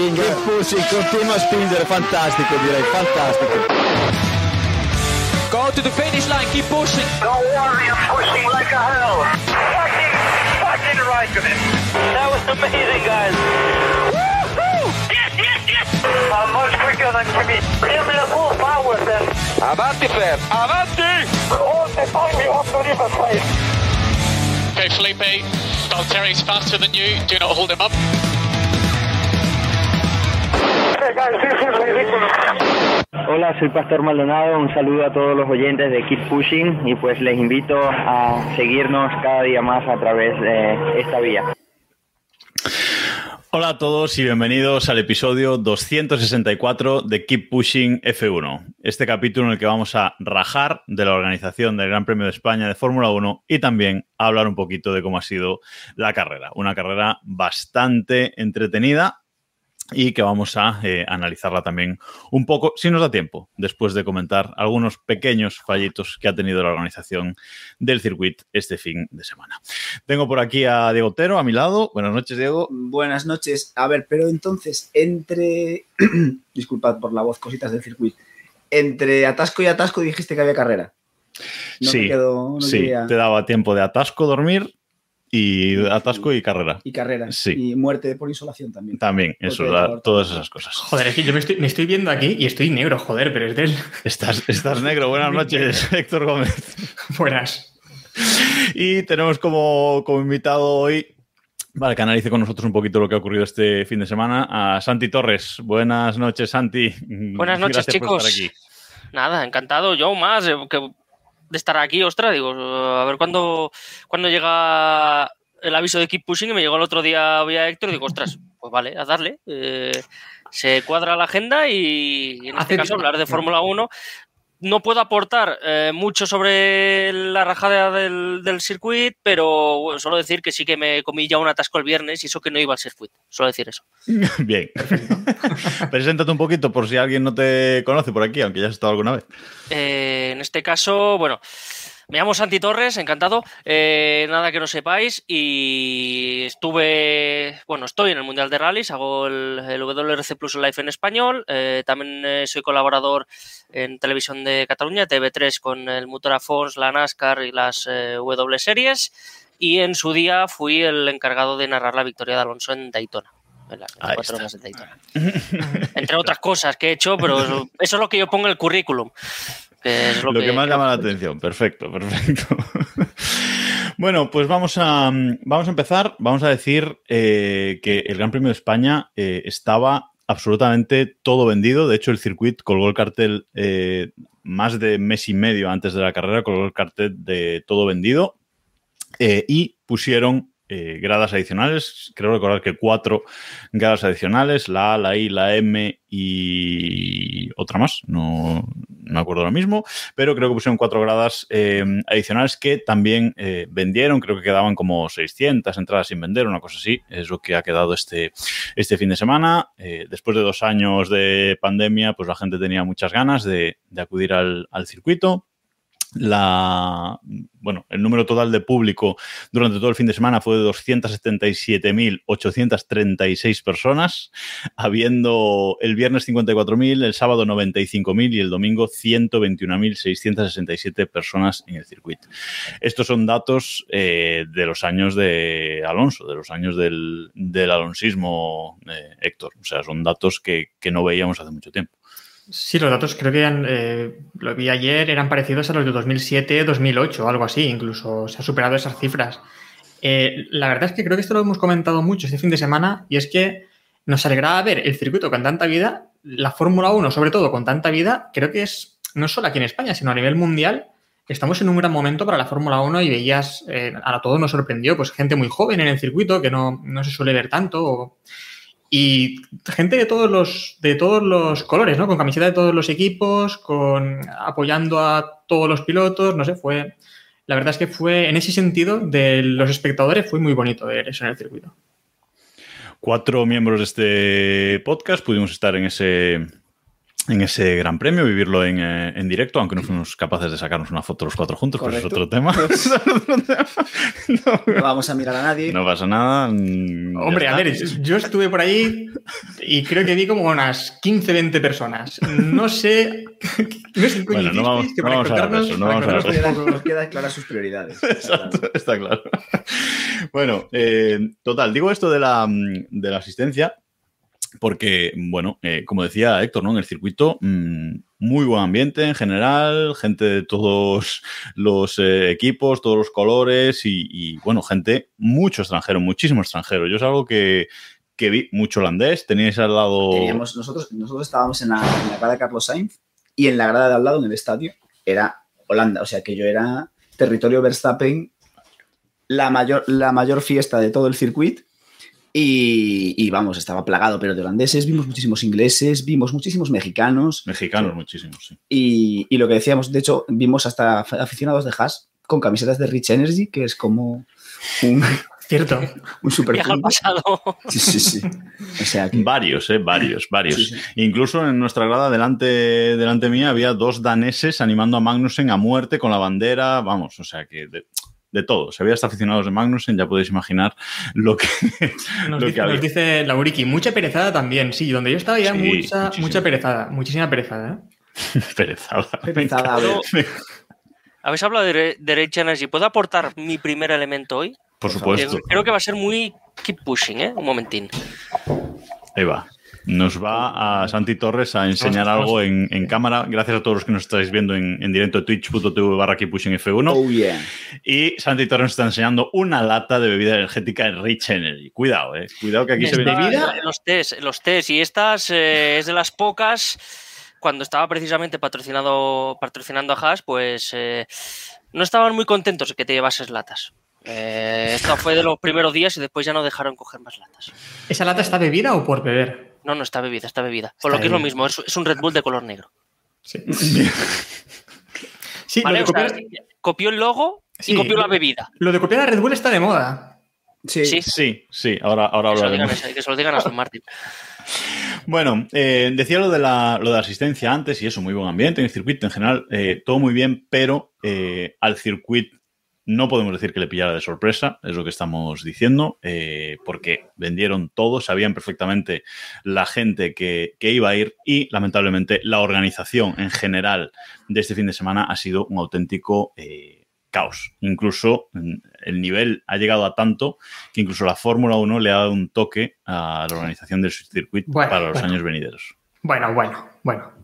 pushing, keep pushing, continua a spingere, fantastico direi, fantastico. Go to the finish line, keep pushing. Don't worry, I'm pushing like a hell. Fucking, fucking right of it. That was amazing, guys. Woo-hoo! Yes, yes, yes! I'm much quicker than Kimi. Give me the full power then. Avanti, Fer, avanti! All the time you have to leave a place. Okay, Felipe, Valtteri's faster than you. Do not hold him up. Hola, soy Pastor Maldonado. Un saludo a todos los oyentes de Keep Pushing y pues les invito a seguirnos cada día más a través de esta vía. Hola a todos y bienvenidos al episodio 264 de Keep Pushing F1. Este capítulo en el que vamos a rajar de la organización del Gran Premio de España de Fórmula 1 y también hablar un poquito de cómo ha sido la carrera. Una carrera bastante entretenida y que vamos a eh, analizarla también un poco, si nos da tiempo, después de comentar algunos pequeños fallitos que ha tenido la organización del circuito este fin de semana. Tengo por aquí a Diego Otero a mi lado. Buenas noches, Diego. Buenas noches. A ver, pero entonces, entre. Disculpad por la voz, cositas del circuito. Entre atasco y atasco dijiste que había carrera. No sí, quedo- no sí, te daba tiempo de atasco, dormir y atasco y carrera. Y carrera. Sí. Y muerte por insolación también. También, eso, la- todas esas cosas. Joder, es que yo me estoy, me estoy viendo aquí y estoy negro, joder, pero es del. Estás, estás negro. Buenas noches, Héctor Gómez. Buenas. Y tenemos como, como invitado hoy, vale, que analice con nosotros un poquito lo que ha ocurrido este fin de semana, a Santi Torres. Buenas noches, Santi. Buenas noches, Gracias por chicos. estar aquí. Nada, encantado, yo más eh, que de estar aquí, ostras, digo, a ver cuándo, cuándo llega el aviso de Keep Pushing y me llegó el otro día vía Héctor y digo, ostras, pues vale, a darle. eh, se cuadra la agenda y, en este caso hablar de Fórmula 1. No puedo aportar eh, mucho sobre la rajada del, del circuit, pero bueno, solo decir que sí que me comí ya un atasco el viernes y eso que no iba al circuit. Solo decir eso. Bien. Preséntate un poquito por si alguien no te conoce por aquí, aunque ya has estado alguna vez. Eh, en este caso, bueno, me llamo Santi Torres, encantado. Eh, nada que no sepáis. Y estuve, bueno, estoy en el Mundial de Rallys, hago el, el WRC Plus Live en español. Eh, también eh, soy colaborador en Televisión de Cataluña, TV3, con el Motor a Fons, la NASCAR y las eh, W Series. Y en su día fui el encargado de narrar la victoria de Alonso en Daytona. En las Ahí 24 está. horas de Daytona. Entre otras cosas que he hecho, pero eso, eso es lo que yo pongo en el currículum. Que es Lo, lo, que, más llama la atención. Perfecto, perfecto. bueno, pues vamos a, vamos a empezar. Vamos a decir eh, que el Gran Premio de España eh, estaba absolutamente todo vendido. De hecho, el circuito colgó el cartel eh, más de mes y medio antes de la carrera, colgó el cartel de todo vendido y pusieron eh, gradas adicionales. Creo recordar que cuatro gradas adicionales, la A, la I, la M y otra más, no, no me acuerdo ahora mismo, pero creo que pusieron cuatro gradas eh, adicionales que también eh, vendieron, creo que quedaban como 600 entradas sin vender, una cosa así, es lo que ha quedado este, este fin de semana. Después de dos años de pandemia, pues la gente tenía muchas ganas de, de acudir al, al circuito. La, bueno, el número total de público durante todo el fin de semana fue de 277.836 personas, habiendo el viernes 54.000, el sábado 95.000 y el domingo 121.667 personas en el circuito. Estos son datos eh, de los años de Alonso, de los años del, del alonsismo, eh, Héctor. O sea, son datos que, que no veíamos hace mucho tiempo. Sí, los datos creo que eran, eh, lo vi ayer, eran parecidos a los de 2007, 2008 o algo así, incluso se ha superado esas cifras. Eh, la verdad es que creo que esto lo hemos comentado mucho este fin de semana y es que nos alegraba ver el circuito con tanta vida, la Fórmula 1 sobre todo con tanta vida, creo que es no solo aquí en España, sino a nivel mundial. Estamos en un gran momento para la Fórmula 1 y veías, eh, a todos nos sorprendió, pues gente muy joven en el circuito que no, no se suele ver tanto. Y gente de todos los de todos los colores, ¿no? Con camiseta de todos los equipos, con apoyando a todos los pilotos, no sé, fue la verdad es que fue en ese sentido de los espectadores fue muy bonito ver eso en el circuito. Cuatro miembros de este podcast pudimos estar en ese en ese gran premio, vivirlo en, eh, en, directo, aunque no fuimos capaces de sacarnos una foto los cuatro juntos, pero es otro tema. no, vamos a mirar a nadie. No pasa nada. Hombre, a ver, yo estuve por ahí y creo que vi como unas 15, 20 personas. No sé. No sé bueno, no vamos, que no vamos a de eso. No vamos a de eso. Nos quedan claras sus prioridades. Exacto, está claro. Bueno, eh, total, digo esto de la, de la asistencia porque, bueno, eh, como decía Héctor, ¿no? En el circuito, mmm, muy buen ambiente en general, gente de todos los eh, equipos, todos los colores y, y, bueno, gente, mucho extranjero, muchísimo extranjero. Yo es algo que, que vi mucho holandés, teníais al lado... Teníamos, nosotros, nosotros estábamos en la, en la grada de Carlos Sainz y en la grada de al lado, en el estadio, era Holanda, o sea que yo era territorio Verstappen, la mayor, la mayor fiesta de todo el circuito y, y, vamos, estaba plagado, pero de holandeses, vimos muchísimos ingleses, vimos muchísimos mexicanos. Mexicanos, muchísimos, sí. Y, y, lo que decíamos, de hecho, vimos hasta aficionados de Haas con camisetas de Rich Energy, que es como un. Cierto. Un super Viaja al pasado. Sí, sí, sí. O sea que... Varios, ¿eh? Varios, varios. Sí, sí. Incluso en nuestra grada, delante, delante mía, había dos daneses animando a Magnussen a muerte con la bandera. Vamos, o sea que. De de todo. Si había hasta aficionados de Magnussen, ya podéis imaginar lo que, nos, lo dice, que había. nos dice Lauriki, mucha perezada también, sí, donde yo estaba ya Sí, mucha, mucha perezada, muchísima perezada. ¿eh? Perezada. Perezada. Habéis hablado de, de Rage Energy. ¿Puedo aportar mi primer elemento hoy? Por supuesto. Creo que va a ser muy keep pushing, ¿eh? Un momentín. Ahí va. Nos va a Santi Torres a enseñar Vamos, algo en, en cámara. Gracias a todos los que nos estáis viendo en, en directo twitch.tv barra Keep Pushing F1. Oh, yeah. Y Santi Torres nos está enseñando una lata de bebida energética Rich Energy. Cuidado, eh. Cuidado que aquí se ve. ¿Bebida? Los test, los test. Y estas eh, es de las pocas. Cuando estaba precisamente patrocinado, patrocinando a Haas, pues eh, no estaban muy contentos de que te llevases latas. Eh, esto fue de los primeros días y después ya no dejaron coger más latas. ¿Esa lata está bebida o por beber? No, no está bebida, está bebida. Por Está lo que es lo mismo, es, es un Red Bull de color negro. Sí. Sí, copió el logo Sí. y copió la bebida. lo de copiar a Red Bull está de moda. Sí. Sí. Sí, sí, ahora, ahora Que se, lo digan, hablaremos. que se lo digan a Aston Martin. Bueno, eh, decía lo de, la, lo de la asistencia antes y eso, muy buen ambiente en el circuito en general, eh, todo muy bien, pero eh, al circuito no podemos decir que le pillara de sorpresa, es lo que estamos diciendo, eh, porque vendieron todo, sabían perfectamente la gente que, que iba a ir y lamentablemente la organización en general de este fin de semana ha sido un auténtico eh, caos. Incluso mm, el nivel ha llegado a tanto que incluso la Fórmula 1 le ha dado un toque a la organización del circuito Bueno, para los bueno. años venideros. Bueno, bueno, bueno.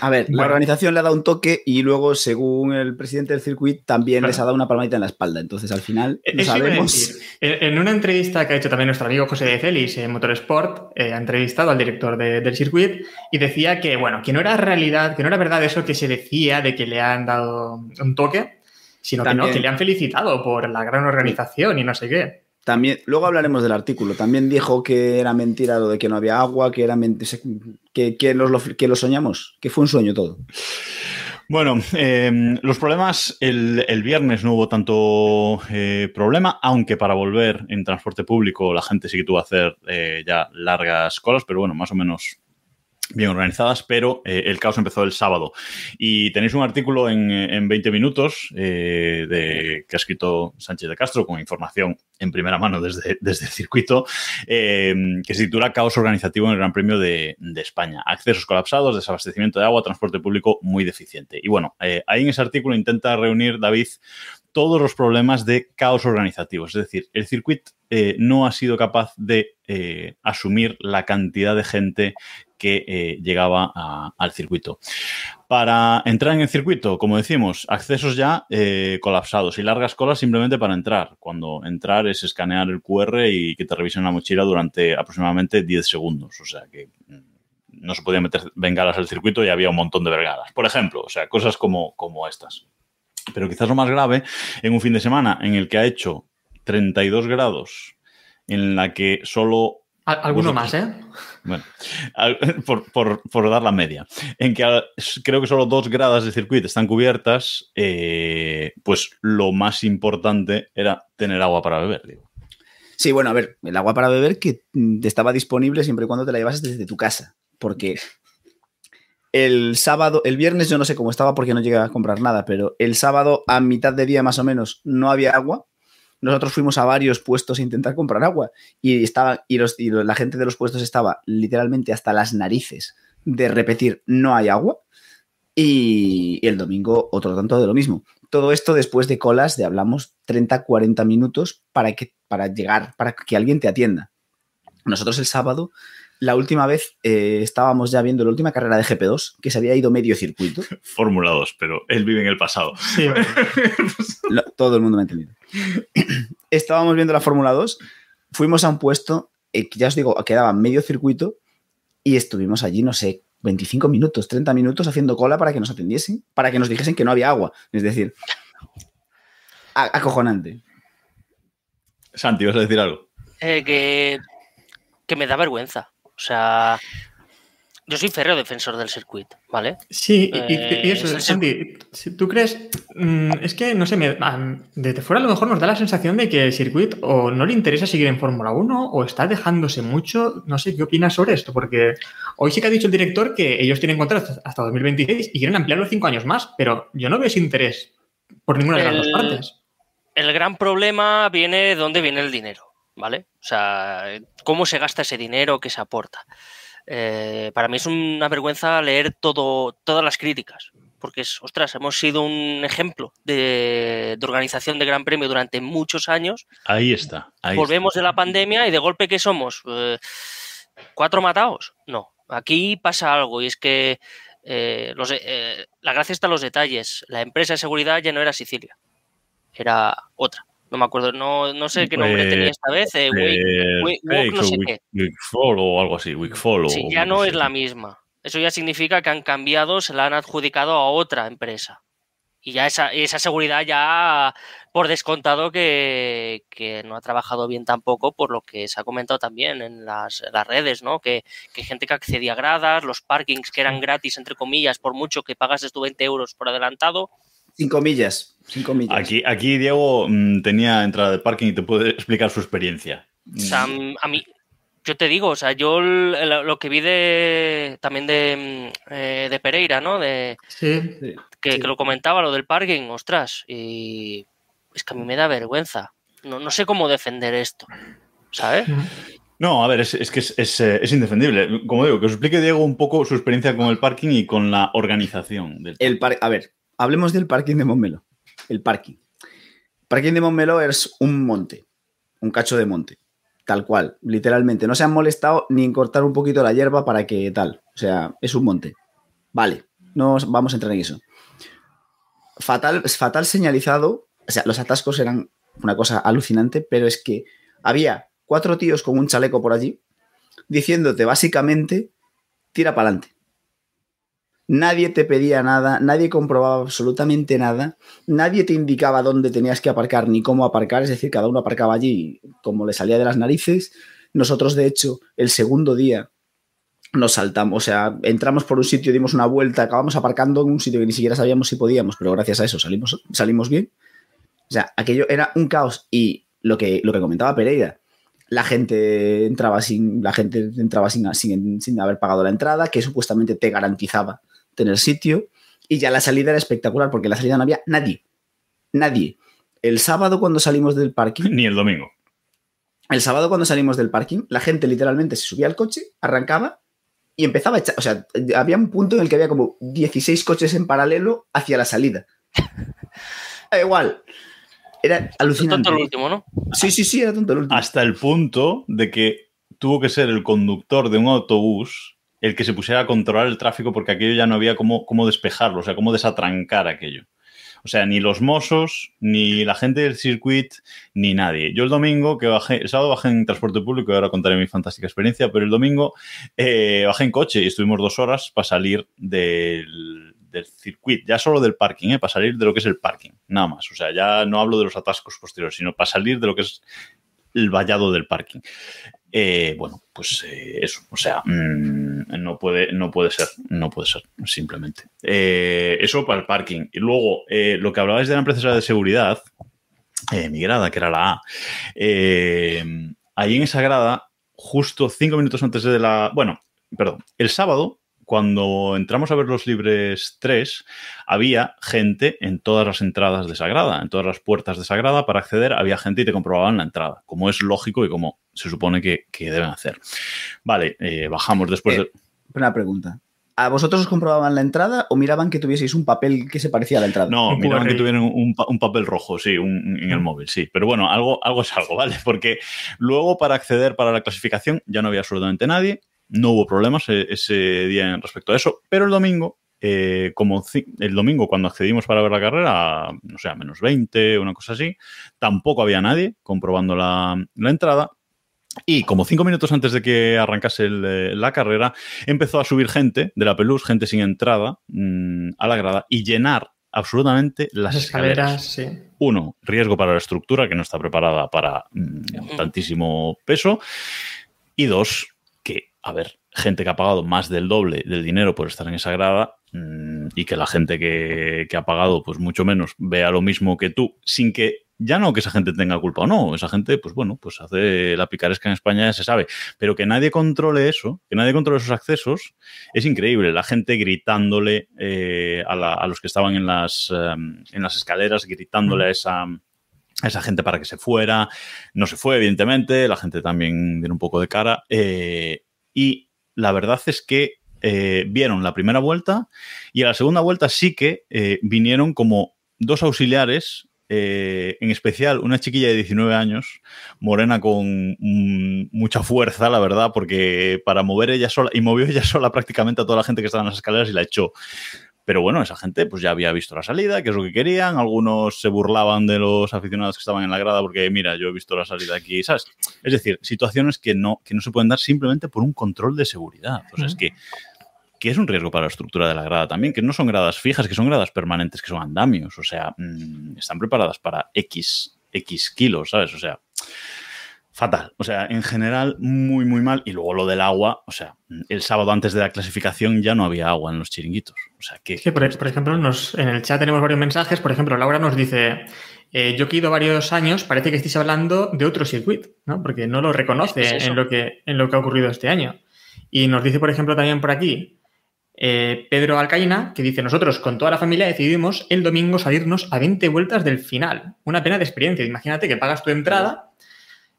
A ver, la organización le ha dado un toque y luego, según el presidente del circuito, también Claro. les ha dado una palmadita en la espalda. Entonces, al final, no Eso iba a sabemos. En una entrevista que ha hecho también nuestro amigo José de Celis en Motorsport, eh, ha entrevistado al director de- del circuito y decía que, bueno, que no era realidad, que no era verdad eso que se decía de que le han dado un toque, sino que no, que le han felicitado por la gran organización y no sé qué. También, luego hablaremos del artículo. También dijo que era mentira lo de que no había agua, que era que, que, lo, soñamos, que fue un sueño todo. Bueno, eh, los problemas, el, el, viernes no hubo tanto eh, problema, aunque para volver en transporte público la gente sí que tuvo que hacer eh, ya largas colas, pero bueno, más o menos bien organizadas, pero eh, el caos empezó el sábado. Y tenéis un artículo en, en 20 minutos eh, de, que ha escrito Sánchez de Castro con información en primera mano desde, desde el circuito, eh, que se titula Caos organizativo en el Gran Premio de, España. Accesos colapsados, desabastecimiento de agua, transporte público muy deficiente. Y bueno, eh, ahí en ese artículo intenta reunir, David, todos los problemas de caos organizativo. Es decir, el circuito no ha sido capaz de asumir la cantidad de gente que eh, llegaba al circuito. Para entrar en el circuito, como decimos, accesos ya eh, colapsados y largas colas simplemente para entrar. Cuando entrar es escanear el QR y que te revisen la mochila durante aproximadamente 10 segundos. O sea que mm, no se podían meter bengalas al circuito y había un montón de bengalas. Por ejemplo, o sea, cosas como, como estas. Pero quizás lo más grave, en un fin de semana en el que ha hecho 32 grados, en la que solo Alguno más, ¿eh? Bueno, por, por, por, dar la media. En que creo que solo dos gradas de circuito están cubiertas, eh, pues lo más importante era tener agua para beber, digo. Sí, bueno, a ver, el agua para beber que estaba disponible siempre y cuando te la llevases desde tu casa, porque El sábado, el viernes yo no sé cómo estaba porque no llegué a comprar nada, pero el sábado a mitad de día más o menos no había agua. Nosotros fuimos a varios puestos a intentar comprar agua y, estaba, y, los, y la gente de los puestos estaba literalmente hasta las narices de repetir no hay agua. Y, el domingo otro tanto de lo mismo. Todo esto después de colas de hablamos 30, 40 minutos para, que, para llegar, para que alguien te atienda. Nosotros el sábado, la última vez eh, estábamos ya viendo la última carrera de GP2, que se había ido medio circuito. Fórmula 2, pero él vive en el pasado. Sí, Lo- todo el mundo me ha entendido. Estábamos viendo la Fórmula 2, fuimos a un puesto, eh, que ya os digo, quedaba medio circuito y estuvimos allí, no sé, 25 minutos, 30 minutos haciendo cola para que nos atendiesen, para que nos dijesen que no había agua. Es decir, acojonante. Santi, ¿vas a decir algo? Eh, que, que me da vergüenza. O sea, yo soy férreo defensor del circuito, ¿vale? Sí, y, Eh, y eso, es Santi, si tú crees, mm, es que no sé, me, ah, desde fuera a lo mejor nos da la sensación de que el circuito o no le interesa seguir en Fórmula 1 o está dejándose mucho, no sé, ¿qué opinas sobre esto? Porque hoy sí que ha dicho el director que ellos tienen contrato hasta- hasta 2026 y quieren ampliarlo cinco años más, pero yo no veo ese interés por ninguna de las dos partes. El gran problema viene de dónde viene el dinero, ¿vale? O sea, cómo se gasta ese dinero que se aporta. Eh, para mí es una vergüenza leer todo, todas las críticas, porque es, ostras, hemos sido un ejemplo de, de organización de Gran Premio durante muchos años. Ahí está. Ahí Volvemos de la pandemia y de golpe que somos Eh, cuatro matados. No, aquí pasa algo y es que eh, los, la gracia está en los detalles. La empresa de seguridad ya no era Sicilia, era otra. No me acuerdo, no, no sé qué nombre Eh, tenía esta vez. eh. Wake- Eh, Wake- no sé o qué. Algo así. O... Sí, ya no es la misma. Eso ya significa que han cambiado, se la han adjudicado a otra empresa. Y ya esa, esa seguridad ya por descontado que, que no ha trabajado bien tampoco, por lo que se ha comentado también en las, en las redes, ¿no? Que, que gente que accedía a gradas, los parkings que eran gratis, entre comillas, por mucho que pagases tú 20 euros por adelantado. Cinco millas. Cinco millas. Aquí, aquí Diego mm, tenía entrada de parking y te puede explicar su experiencia. O sea, a mí, yo te digo, o sea, yo lo que vi de también de, mm, eh, de Pereira, ¿no? De, Sí, que, Sí. que lo comentaba, lo del parking, ostras, y es que a mí me da vergüenza. No, no sé cómo defender esto, ¿sabes? No, a ver, es, es que es, es, eh, es indefendible. Como digo, que os explique Diego un poco su experiencia con el parking y con la organización del El par- a ver, hablemos del parking de Montmeló. El parking. El parking de Montmeló es un monte, un cacho de monte, tal cual, literalmente. No se han molestado ni en cortar un poquito la hierba para que tal. O sea, es un monte. Vale, no os- vamos a entrar en eso. Fatal, fatal señalizado. O sea, los atascos eran una cosa alucinante, pero es que había cuatro tíos con un chaleco por allí diciéndote básicamente tira para adelante. Nadie te pedía nada, nadie comprobaba absolutamente nada, nadie te indicaba dónde tenías que aparcar ni cómo aparcar, es decir, cada uno aparcaba allí como le salía de las narices. Nosotros, de hecho, el segundo día nos saltamos, o sea, entramos por un sitio, dimos una vuelta, acabamos aparcando en un sitio que ni siquiera sabíamos si podíamos, pero gracias a eso salimos, salimos bien. O sea, aquello era un caos y lo que, lo que comentaba Pereira, la gente entraba sin, la gente entraba sin, sin, sin haber pagado la entrada, que supuestamente te garantizaba tener sitio, y ya la salida era espectacular, porque en la salida no había nadie. Nadie. El sábado cuando salimos del parking, Ni el domingo. el sábado cuando salimos del parking, la gente literalmente se subía al coche, arrancaba y empezaba a echar. O sea, había un punto en el que había como 16 coches en paralelo hacia la salida. Da igual. Era alucinante. Tonto el último, ¿no? Sí, sí, sí, era tonto el último. Hasta el punto de que tuvo que ser el conductor de un autobús el que se pusiera a controlar el tráfico porque aquello ya no había cómo, cómo despejarlo, o sea, cómo desatrancar aquello. O sea, ni los mozos, ni la gente del circuit, ni nadie. Yo el domingo que bajé, el sábado bajé en transporte público, y ahora contaré mi fantástica experiencia, pero el domingo eh, bajé en coche y estuvimos dos horas para salir del, del circuit, ya solo del parking, ¿eh? para salir de lo que es el parking, nada más. O sea, ya no hablo de los atascos posteriores, sino para salir de lo que es el vallado del parking. Eh, bueno, pues eh, eso, o sea, mmm, no, puede, no puede ser, no puede ser, simplemente. Eh, eso para el parking. Y luego, lo que hablabais de la empresa de seguridad, eh, mi grada, que era la A, ahí en esa grada, justo cinco minutos antes de la... Bueno, perdón, el sábado cuando entramos a ver los libres 3, había gente en todas las entradas de Sagrada, en todas las puertas de Sagrada, para acceder había gente y te comprobaban la entrada, como es lógico y como se supone que, que deben hacer. Vale, eh, bajamos después Eh, de... Una pregunta. ¿A vosotros os comprobaban la entrada o miraban que tuvieseis un papel que se parecía a la entrada? No, miraban que tuvieran un, pa- un papel rojo, sí, un- en el móvil, sí. Pero bueno, algo, algo es algo, ¿vale? Porque luego para acceder para la clasificación ya no había absolutamente nadie, no hubo problemas e- ese día en respecto a eso, pero el domingo, eh, como el domingo cuando accedimos para ver la carrera, no sé, a menos 20, una cosa así, tampoco había nadie comprobando la, la entrada. Y como cinco minutos antes de que arrancase el, eh, la carrera, empezó a subir gente de la Pelús, gente sin entrada, mm, a la grada y llenar absolutamente las, Las escaleras. escaleras, sí. Uno, riesgo para la estructura que no está preparada para mm, tantísimo peso. Y dos, a ver, gente que ha pagado más del doble del dinero por estar en esa grada mm, y que la gente que, que ha pagado pues mucho menos vea lo mismo que tú, sin que ya no que esa gente tenga culpa o no, esa gente pues bueno, pues hace la picaresca en España ya se sabe, pero que nadie controle eso, que nadie controle esos accesos, es increíble. La gente gritándole eh, a, la- a los que estaban en las, eh, en las escaleras, gritándole a esa, a esa gente para que se fuera. No se fue, evidentemente. La gente también dio un poco de cara. eh, y la verdad es que eh, vieron la primera vuelta y a la segunda vuelta sí que eh, vinieron como dos auxiliares. eh, en especial una chiquilla de 19 años, morena con mm, mucha fuerza, la verdad, porque para mover ella sola, y movió ella sola prácticamente a toda la gente que estaba en las escaleras y la echó. Pero bueno, esa gente pues ya había visto la salida, que es lo que querían. Algunos se burlaban de los aficionados que estaban en la grada porque, mira, yo he visto la salida aquí, ¿sabes? Es decir, situaciones que no, que no se pueden dar simplemente por un control de seguridad. O sea, es que, que es un riesgo para la estructura de la grada también, que no son gradas fijas, que son gradas permanentes, que son andamios. O sea, mm, están preparadas para X, X kilos, ¿sabes? O sea, fatal. O sea, en general, muy, muy mal. Y luego lo del agua, o sea, el sábado antes de la clasificación ya no había agua en los chiringuitos. O sea, que... Es que, por, por ejemplo, nos, en el chat tenemos varios mensajes. Por ejemplo, Laura nos dice, eh, yo que he ido varios años, parece que estáis hablando de otro circuito, ¿no? Porque no lo reconoce Es en, lo que, en lo que ha ocurrido este año. Y nos dice, por ejemplo, también por aquí eh, Pedro Alcaina, que dice, nosotros con toda la familia decidimos el domingo salirnos a 20 vueltas del final. Una pena de experiencia. Imagínate que pagas tu entrada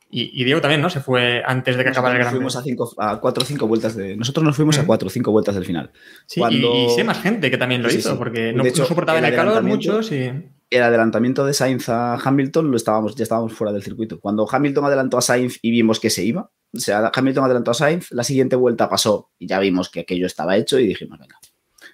y, y Diego también, ¿no? Se fue antes de que acabara el Gran fuimos a, Premio. cinco, a cuatro o cinco vueltas de. Nosotros nos fuimos a Mm. cuatro o cinco vueltas del final. Sí, y- Cuando- y, sé más gente que también lo Sí, hizo, sí. porque no, hecho, no soportaban el el calor muchos y... El adelantamiento de Sainz a Hamilton lo estábamos, ya estábamos fuera del circuito. Cuando Hamilton adelantó a Sainz y vimos que se iba, o sea, Hamilton adelantó a Sainz, la siguiente vuelta pasó y ya vimos que aquello estaba hecho y dijimos, venga,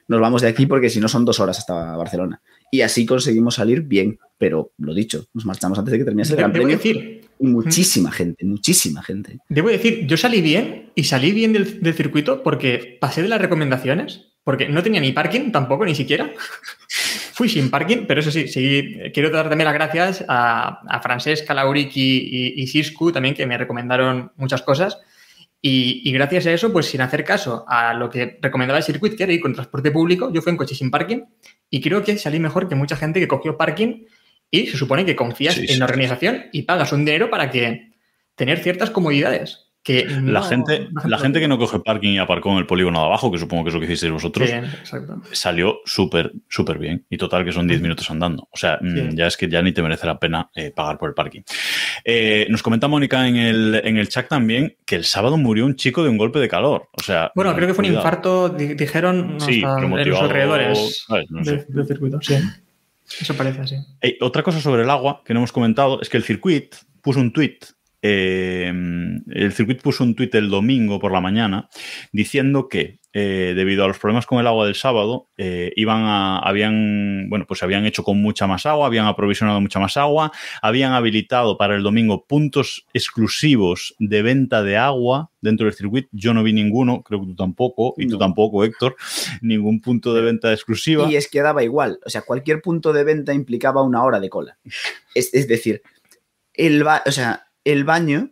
nos vamos de aquí porque si no son dos horas hasta Barcelona. Y así conseguimos salir bien, pero lo dicho, nos marchamos antes de que terminase el Gran Premio. decir, Y muchísima gente, muchísima gente. debo decir, yo salí bien y salí bien del, del circuito porque pasé de las recomendaciones, porque no tenía ni parking tampoco, ni siquiera. Fui sin parking, pero eso sí, sí quiero dar también las gracias a, a Francesca, Lauriki y, y Siscu también, que me recomendaron muchas cosas. Y, y gracias a eso, pues sin hacer caso a lo que recomendaba el circuito, que era ir con transporte público, yo fui en coche sin parking y creo que salí mejor que mucha gente que cogió parking y se supone que confías Sí, en la organización y pagas un dinero para que tener ciertas comodidades. Que La, gente, no la gente que no coge parking y aparcó en el polígono de abajo, que supongo que es lo que hicisteis vosotros, exacto. salió súper, súper bien. Y total, que son 10 minutos andando. O sea, mm, Sí. ya es que ya ni te merece la pena eh, pagar por el parking. Eh, nos comenta Mónica en el, en el chat también que el sábado murió un chico de un golpe de calor. O sea, Bueno, creo que fue un infarto, di- dijeron Sí, hasta en los alrededores del circuito. Sí. Eso parece así. Eh, otra cosa sobre el agua que no hemos comentado es que el circuit puso un tweet. El circuit puso un tuit el domingo por la mañana diciendo que eh, debido a los problemas con el agua del sábado eh, iban a, habían bueno pues se habían hecho con mucha más agua habían aprovisionado mucha más agua habían habilitado para el domingo puntos exclusivos de venta de agua dentro del circuito yo no vi ninguno creo que tú tampoco y tú tampoco Héctor ningún punto de venta exclusiva Y es que daba igual. O sea, cualquier punto de venta implicaba una hora de cola. Es, es decir, el, o sea, el baño,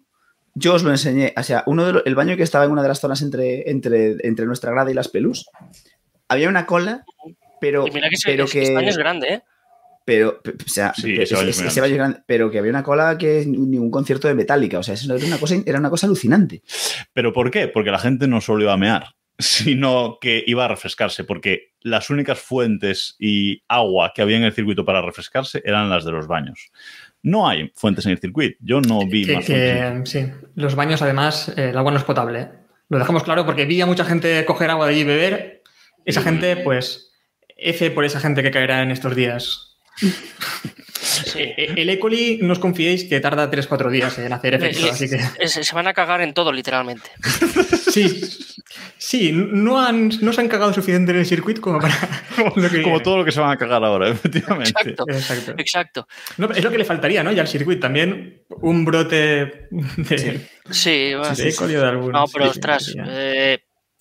yo os lo enseñé. O sea, uno de lo- el baño que estaba en una de las zonas entre, entre, entre nuestra grada y las pelús, había una cola, pero, Y mira que, ese, pero ese que. baño es grande, ¿eh? Pero, pe- o sea, Sí, ese es grande, baño es grande, pero que había una cola que ningún concierto de Metallica. O sea, eso era una cosa, era una cosa alucinante. ¿Pero por qué? Porque la gente no solo iba a mear, sino que iba a refrescarse, porque las únicas fuentes y agua que había en el circuito para refrescarse eran las de los baños. No hay fuentes en el circuito. Yo no vi Que, más que, fuentes. sí, los baños además, eh, el agua no es potable. ¿eh? Lo dejamos claro porque vi a mucha gente coger agua de allí y beber. Esa gente, pues, F por esa gente que caerá en estos días. Eh, eh, El E. coli, no os confiéis que tarda 3-4 días en hacer efecto, así que... Es- se van a cagar en todo, literalmente. Sí, sí, no, han, no se han cagado suficiente en el circuito como para que Como todo lo que se van a cagar ahora, efectivamente. Exacto. Exacto. Exacto. No, es lo que le faltaría, ¿no? Ya al circuito también un brote de, Sí, bueno. de E. coli o de algún... No, pero sí, ostras, eh,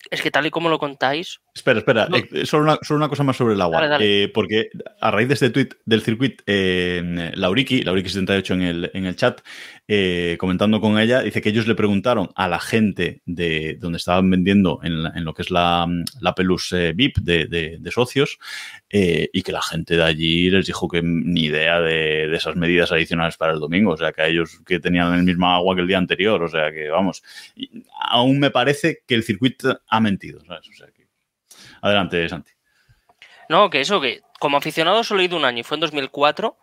es que tal y como lo contáis, Espera, espera, No. eh, solo, una, solo una cosa más sobre el agua. Dale, dale. Eh, porque a raíz de este tweet del circuito, eh, Lauriki, Lauriki78 en el, en el chat, eh, comentando con ella, dice que ellos le preguntaron a la gente de donde estaban vendiendo en, la- en lo que es la, la Pelus eh, VIP de, de- de socios eh, y que la gente de allí les dijo que ni idea de, de esas medidas adicionales para el domingo. O sea, que a ellos que tenían el mismo agua que el día anterior. O sea, que vamos. aún me parece que el circuito ha mentido. ¿sabes? O sea, que... Adelante, Santi. No, que eso, que como aficionado solo he ido un año y fue en 2004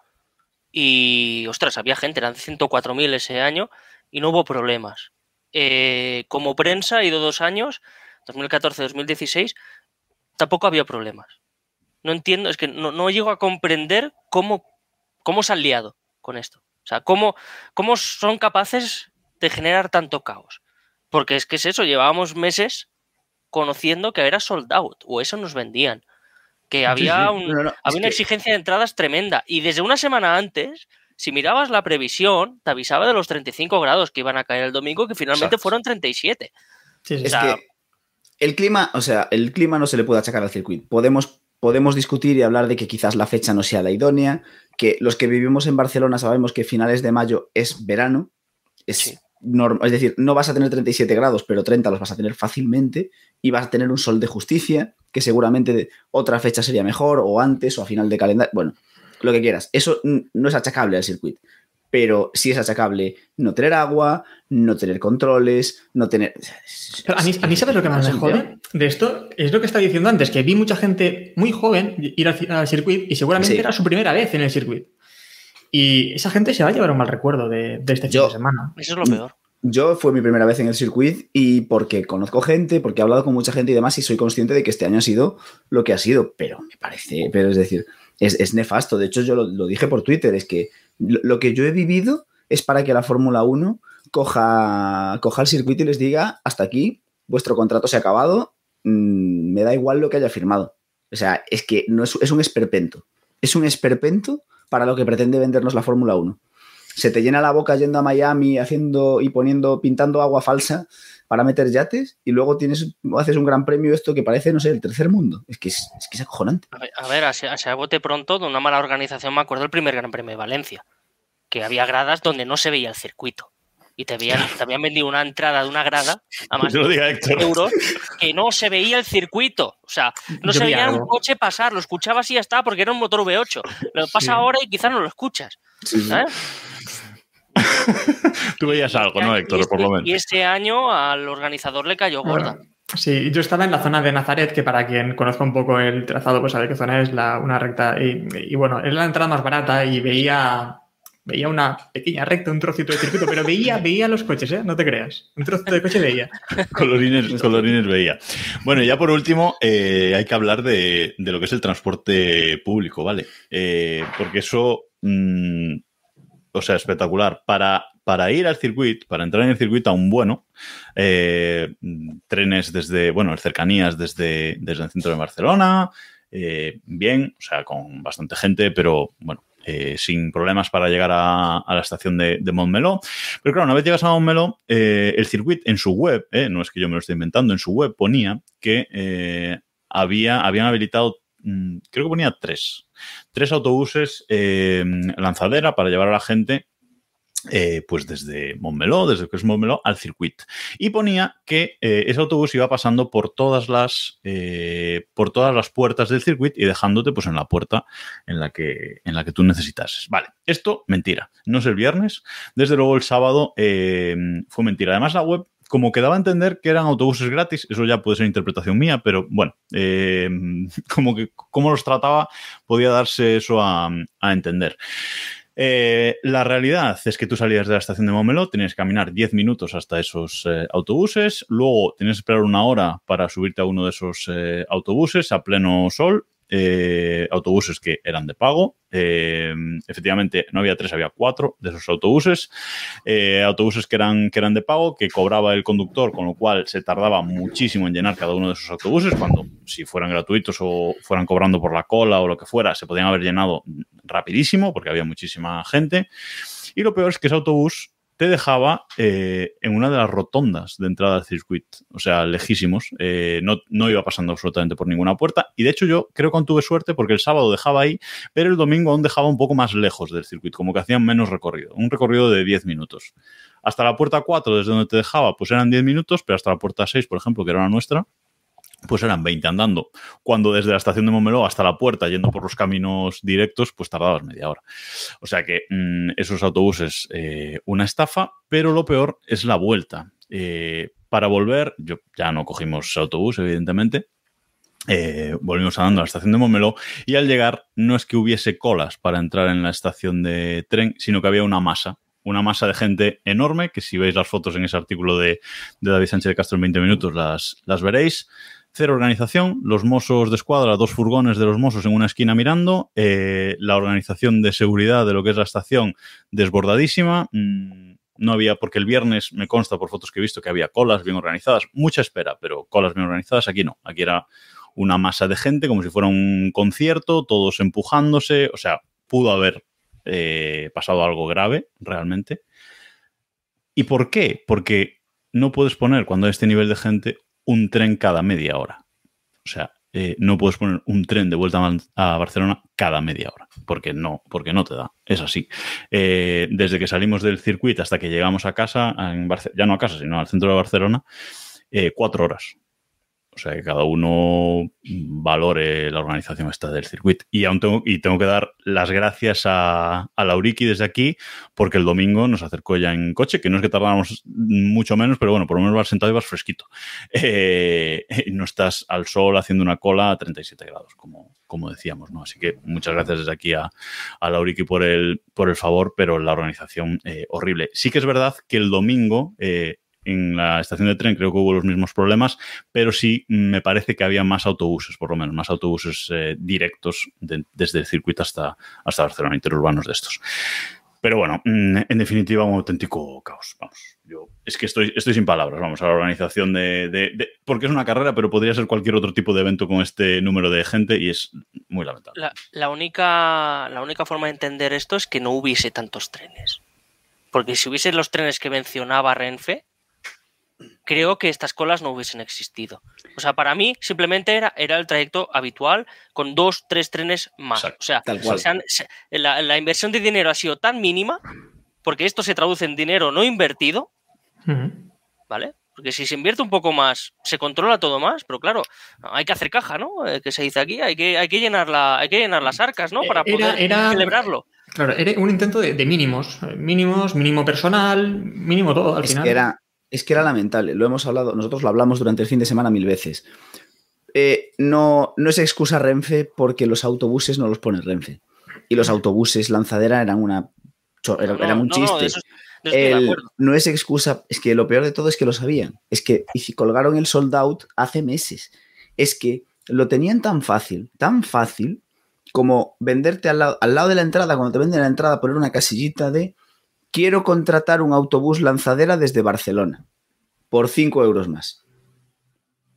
y, ostras, había gente, eran 104.000 ese año y no hubo problemas. Eh, como prensa he ido dos años, 2014-2016, tampoco había problemas. No entiendo, es que no, no llego a comprender cómo, cómo se han liado con esto. O sea, cómo, cómo son capaces de generar tanto caos. Porque es que es eso, llevábamos meses conociendo que era sold out, o eso nos vendían que había, sí. un- No, no, es había una que- exigencia de entradas tremenda. Y desde una semana antes, si mirabas la previsión, te avisaba de los 35 grados que iban a caer el domingo, que finalmente Exacto. fueron 37. Sí, sí. Es sea- que el clima, o sea, el clima no se le puede achacar al circuito. Podemos, podemos discutir y hablar de que quizás la fecha no sea la idónea, que los que vivimos en Barcelona sabemos que finales de mayo es verano, es, Sí. Norm- es decir, no vas a tener 37 grados, pero 30 los vas a tener fácilmente y vas a tener un sol de justicia, que seguramente de- otra fecha sería mejor, o antes, o a final de calendario, bueno, lo que quieras. Eso no es achacable al circuito. Pero sí es achacable no tener agua, no tener controles, no tener. Pero a mí, a mí ¿sabes lo que más me jode de esto? Es lo que estaba diciendo antes, que vi mucha gente muy joven ir al, al circuito y seguramente Sí. era su primera vez en el circuito. Y esa gente se va a llevar un mal recuerdo de, de este fin Yo- de semana. Eso es lo peor. Yo fue mi primera vez en el circuito y porque conozco gente, porque he hablado con mucha gente y demás, y soy consciente de que este año ha sido lo que ha sido, pero me parece, pero es decir, es, es nefasto. De hecho, yo lo, lo dije por Twitter, es que lo, lo que yo he vivido es para que la Fórmula 1 coja, coja el circuito y les diga, hasta aquí, vuestro contrato se ha acabado, mm, me da igual lo que haya firmado. O sea, es que no es, es un esperpento. Es un esperpento para lo que pretende vendernos la Fórmula 1 se te llena la boca yendo a Miami haciendo y poniendo, pintando agua falsa para meter yates y luego tienes, haces un gran premio esto que parece, no sé, el tercer mundo. Es que es, es, que es acojonante. A ver, a, ver, bote pronto, de una mala organización, me acuerdo el primer Gran Premio de Valencia, que había gradas donde no se veía el circuito. Y te, habían, te habían vendido una entrada de una grada a más Te lo de euros que no se veía el circuito. O sea, no Yo se veía un coche pasar, lo escuchabas y ya está, porque era un motor V8. Lo pasa Sí. ahora y quizás no lo escuchas. ¿sabes? Tú veías algo, ¿no, Y Héctor? este- Por lo Y menos. este año al organizador le cayó gorda. Bueno, sí, yo estaba en la zona de Nazaret, que para quien conozca un poco el trazado, pues sabe qué zona es la, una recta. Y, y bueno, es la entrada más barata y veía, veía una pequeña recta, un trocito de circuito, pero veía, veía los coches, ¿eh? No te creas. Un trocito de coche veía. Colorines, colorines veía. Bueno, ya por último, eh, hay que hablar de, de lo que es el transporte público, ¿vale? Eh, porque eso, mm, o sea, espectacular. Para, para ir al circuito, para entrar en el circuito a un bueno, eh, trenes desde, bueno, cercanías desde, desde el centro de Barcelona, bien, o sea, con bastante gente, pero bueno, eh, sin problemas para llegar a, la estación de, de Montmeló. Pero claro, una vez llegas a Montmeló, eh, el circuito en su web, eh, no es que yo me lo esté inventando, en su web ponía que había, habían habilitado, mm, creo que ponía tres, tres autobuses lanzadera para llevar a la gente eh, pues desde Montmeló, desde que es Montmeló, al circuito. Y ponía que eh, ese autobús iba pasando por todas las eh, por todas las puertas del circuito y dejándote pues en la puerta en la que en la que tú necesitases. Vale, esto mentira. No es el viernes. Desde luego el sábado fue mentira. Además la web como que daba a entender que eran autobuses gratis, eso ya puede ser interpretación mía, pero bueno, como que cómo los trataba podía darse eso a entender. Eh, la realidad es que tú salías de la estación de Momeló, tenías que caminar 10 minutos hasta esos eh, autobuses, luego tenías que esperar una hora para subirte a uno de esos eh, autobuses a pleno sol, eh, autobuses que eran de pago. Eh, efectivamente, no había tres, había cuatro de esos autobuses. Eh, autobuses que eran, que eran de pago, que cobraba el conductor, con lo cual se tardaba muchísimo en llenar cada uno de esos autobuses, cuando si fueran gratuitos o fueran cobrando por la cola o lo que fuera, se podían haber llenado rapidísimo porque había muchísima gente. Y lo peor es que ese autobús te dejaba eh, en una de las rotondas de entrada al circuito, o sea, lejísimos. Eh, no, no, iba pasando absolutamente por ninguna puerta. Y de hecho, yo creo que aún tuve suerte porque el sábado dejaba ahí, pero el domingo aún dejaba un poco más lejos del circuito, como que hacían menos recorrido, un recorrido de 10 minutos. Hasta la puerta 4, desde donde te dejaba, pues eran 10 minutos, pero hasta la puerta 6, por ejemplo, que era la nuestra, pues eran 20 andando. Cuando desde la estación de Momeló hasta la puerta, yendo por los caminos directos, pues tardabas media hora. O sea que mmm, esos autobuses, eh, una estafa, pero lo peor es la vuelta. Eh, para volver, yo ya no cogimos autobús, evidentemente. Eh, volvimos andando a la estación de Momeló y al llegar no es que hubiese colas para entrar en la estación de tren, sino que había una masa una masa de gente enorme, que si veis las fotos en ese artículo de, de David Sánchez de Castro en 20 minutos las, las veréis. Cero organización, los mozos de escuadra, dos furgones de los mozos en una esquina mirando, eh, la organización de seguridad de lo que es la estación desbordadísima. Mm, no había, porque el viernes me consta por fotos que he visto que había colas bien organizadas, mucha espera, pero colas bien organizadas, aquí no, aquí era una masa de gente como si fuera un concierto, todos empujándose, o sea, pudo haber eh, pasado algo grave realmente. ¿Y por qué? Porque no puedes poner cuando hay este nivel de gente un tren cada media hora. O sea, eh, no puedes poner un tren de vuelta a Barcelona cada media hora, porque no, porque no te da. Es así. Eh, desde que salimos del circuito hasta que llegamos a casa, en ya no a casa, sino al centro de Barcelona, eh, cuatro horas. O sea, que cada uno valore la organización esta del circuito. Y aún tengo, y tengo que dar las gracias a, a Lauriki desde aquí, porque el domingo nos acercó ya en coche, que no es que tardáramos mucho menos, pero bueno, por lo menos vas sentado y vas fresquito. Eh, no estás al sol haciendo una cola a 37 grados, como, como decíamos, ¿no? Así que muchas gracias desde aquí a, a Lauriki por el, por el favor, pero la organización eh, horrible. Sí que es verdad que el domingo eh, en la estación de tren creo que hubo los mismos problemas, pero sí me parece que había más autobuses, por lo menos, más autobuses eh, directos de, desde el circuito hasta, Barcelona, interurbanos de estos. Pero bueno, mm, en definitiva, un auténtico caos. Vamos, yo es que estoy, estoy sin palabras, vamos, a la organización de, Porque es una carrera, pero podría ser cualquier otro tipo de evento con este número de gente y es muy lamentable. La, la única, la única forma de entender esto es que no hubiese tantos trenes. Porque si hubiese los trenes que mencionaba Renfe, creo que estas colas no hubiesen existido. O sea, para mí simplemente era, era el trayecto habitual con dos, tres trenes más. Exacto, o sea, tal cual. se han, se, la, la, inversión de dinero ha sido tan mínima, porque esto se traduce en dinero no invertido, uh -huh. ¿vale? Porque si se invierte un poco más, se controla todo más, pero claro, hay que hacer caja, ¿no? Eh, que se dice aquí, hay que, hay que, llenar, la, hay que llenar las arcas, ¿no? Para poder era, era, celebrarlo. Claro, era un intento de, de, mínimos, mínimos, mínimo personal, mínimo todo al es final. Que era, es que era lamentable, lo hemos hablado, nosotros lo hablamos durante el fin de semana mil veces. Eh, no, no es excusa Renfe porque los autobuses no los pone Renfe. Y los autobuses lanzadera eran una era, no, era un chiste. No, eso, eso el, no, es excusa, es que lo peor de todo es que lo sabían. Es que y si colgaron el sold out hace meses. Es que lo tenían tan fácil, tan fácil como venderte al lado, al lado de la entrada, cuando te venden la entrada, poner una casillita de quiero contratar un autobús lanzadera desde Barcelona por 5 euros más.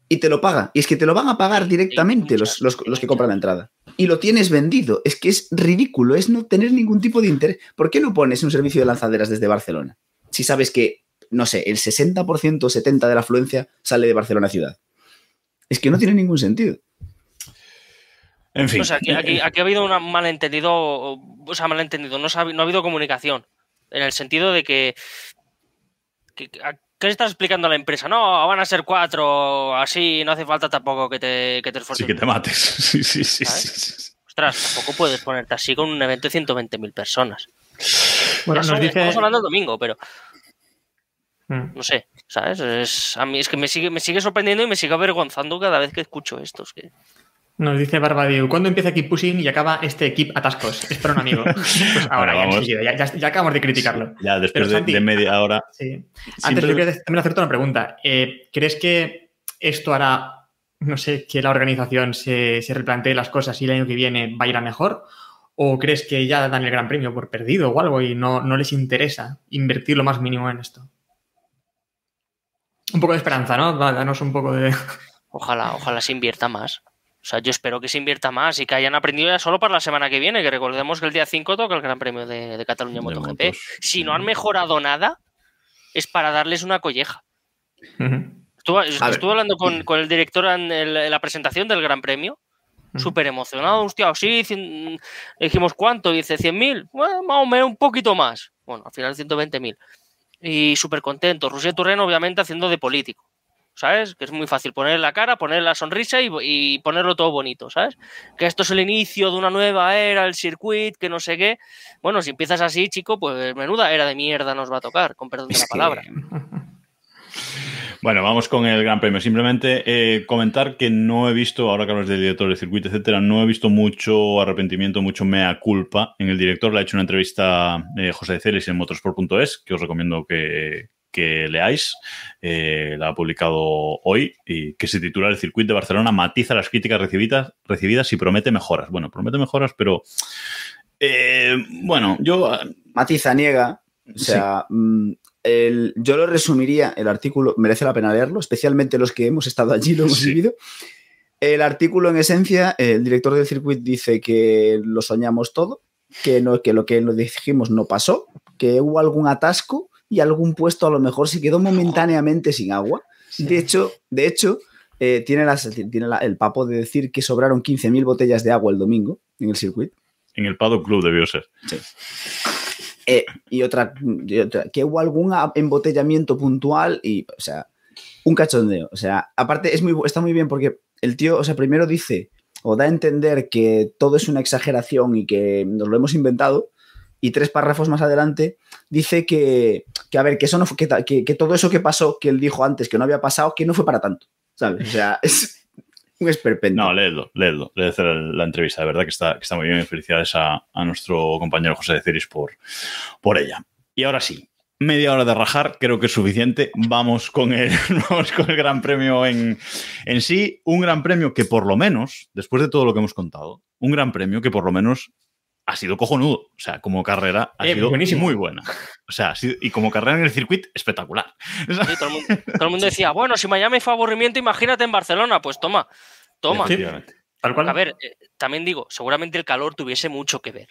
Y te lo paga. Y es que te lo van a pagar directamente los, los, los, que compran la entrada. Y lo tienes vendido. Es que es ridículo, es no tener ningún tipo de interés. ¿Por qué no pones un servicio de lanzaderas desde Barcelona? Si sabes que, no sé, el 60% o 70% de la afluencia sale de Barcelona ciudad. Es que no tiene ningún sentido. En fin. O sea, aquí, aquí, aquí, ha habido un malentendido, o sea, malentendido, no, ha, no ha habido comunicación en el sentido de que, que ¿qué le estás explicando a la empresa? No, van a ser cuatro, así, no hace falta tampoco que te, que te esfuerces. Sí, que te mates. Sí, sí, sí, sí, Ostras, tampoco puedes ponerte así con un evento de 120.000 personas. Bueno, son, nos dice... Estamos hablando el domingo, pero... Mm. No sé, ¿sabes? Es, a mí es que me sigue, me sigue sorprendiendo y me sigue avergonzando cada vez que escucho esto. es que- Nos dice Barbadiu, ¿cuándo empieza Keep Pushing y acaba este Keep Atascos? Es para un amigo. Pues ahora, Bueno, ya, vamos. ya, ya- ya acabamos de criticarlo. Ya después Pero, de, Santi, de media hora. Sí. Antes Siempre- yo quería también hacerte una pregunta. Eh, ¿Crees que esto hará, no sé, que la organización se, se replantee las cosas y el año que viene va a ir a mejor? ¿O crees que ya dan el gran premio por perdido o algo y no, no les interesa invertir lo más mínimo en esto? Un poco de esperanza, ¿no? Va, danos un poco de... Ojalá, ojalá se invierta más. O sea, yo espero que se invierta más y que hayan aprendido ya solo para la semana que viene, que recordemos que el día 5 toca el Gran Premio de, de Cataluña De MotoGP. motos. Si no han mejorado nada, es para darles una colleja. Estuve, hablando con, con el director en, el- en la presentación del Gran Premio, Ujú. súper emocionado, hostia, sí, cien- dijimos cuánto, y dice 100.000, bueno, más o menos un poquito más. Bueno, al final 120.000. Y súper contento. Rusia Turreno, obviamente, haciendo de político. ¿Sabes? Que es muy fácil poner la cara, poner la sonrisa y, y ponerlo todo bonito, ¿sabes? Que esto es el inicio de una nueva era, el circuit, que no sé qué. Bueno, si empiezas así, chico, pues menuda era de mierda nos va a tocar, con perdón de la palabra. Bueno, vamos con el Gran Premio. Simplemente eh, comentar que no he visto, ahora que hablas del director del circuito, etcétera, no he visto mucho arrepentimiento, mucho mea culpa en el director. Le ha hecho una entrevista eh, José de Celis en motorsport.es, que os recomiendo que, que leáis. Eh, la ha publicado hoy y que se titula El circuito de Barcelona matiza las críticas recibidas, recibidas y promete mejoras. Bueno, promete mejoras, pero eh, bueno, yo Matiza, niega. O sea, mm, el- yo lo resumiría, el artículo merece la pena leerlo, especialmente los que hemos estado allí, lo hemos Sí. vivido. El artículo, en esencia, el director del circuito dice que lo soñamos todo, que, no, que lo que nos dijimos no pasó, que hubo algún atasco y algún puesto a lo mejor se quedó momentáneamente sin agua. De hecho, de hecho eh, tiene, las- tiene la- el papo de decir que sobraron 15.000 botellas de agua el domingo en el circuito. en el Paddock Club debió ser. Eh, y, otra, y otra, que hubo algún embotellamiento puntual y, o sea, un cachondeo. O sea, aparte es muy, está muy bien porque el tío, o sea, primero dice o da a entender que todo es una exageración y que nos lo hemos inventado. Y tres párrafos más adelante dice que, que a ver, que, eso no fue, que, que, todo eso que pasó, que él dijo antes que no había pasado, que no fue para tanto. ¿Sabes? O sea, es un esperpento. No, leedlo, leedlo, leed la, entrevista, de verdad que está, que está muy bien. Felicidades a, a nuestro compañero José de Ceris por, por ella. Y ahora sí, media hora de rajar, creo que es suficiente. Vamos con el, vamos con el Gran Premio en, en sí. Un Gran Premio que por lo menos, después de todo lo que hemos contado, un Gran Premio que por lo menos ha sido cojonudo. O sea, como carrera ha Eh, sido buenísimo. muy buena. O sea, ha sido- y como carrera en el circuito, espectacular. Sí, todo, el mundo, todo el mundo decía, bueno, si Miami fue aburrimiento, imagínate en Barcelona. Pues toma, toma. Tal cual. A ver, eh, también digo, seguramente el calor tuviese mucho que ver.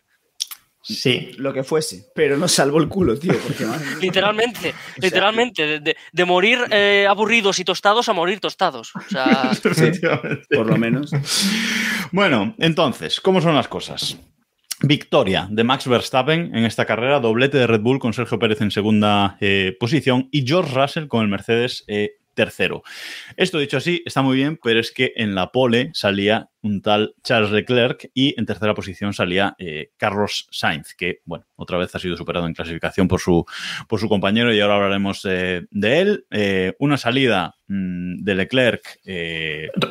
Sí. Lo que fuese, pero no salvó el culo, tío. Porque. Literalmente, literalmente, de, de- de morir eh, aburridos y tostados a morir tostados. O sea, Efectivamente. por lo menos. Bueno, entonces, ¿cómo son las cosas? Victoria de Max Verstappen en esta carrera, doblete de Red Bull con Sergio Pérez en segunda eh, posición y George Russell con el Mercedes eh, tercero. Esto dicho así está muy bien, pero es que en la pole salía un tal Charles Leclerc y en tercera posición salía eh, Carlos Sainz, que bueno, otra vez ha sido superado en clasificación por su, por su compañero y ahora hablaremos de él. Una salida mm, de Leclerc.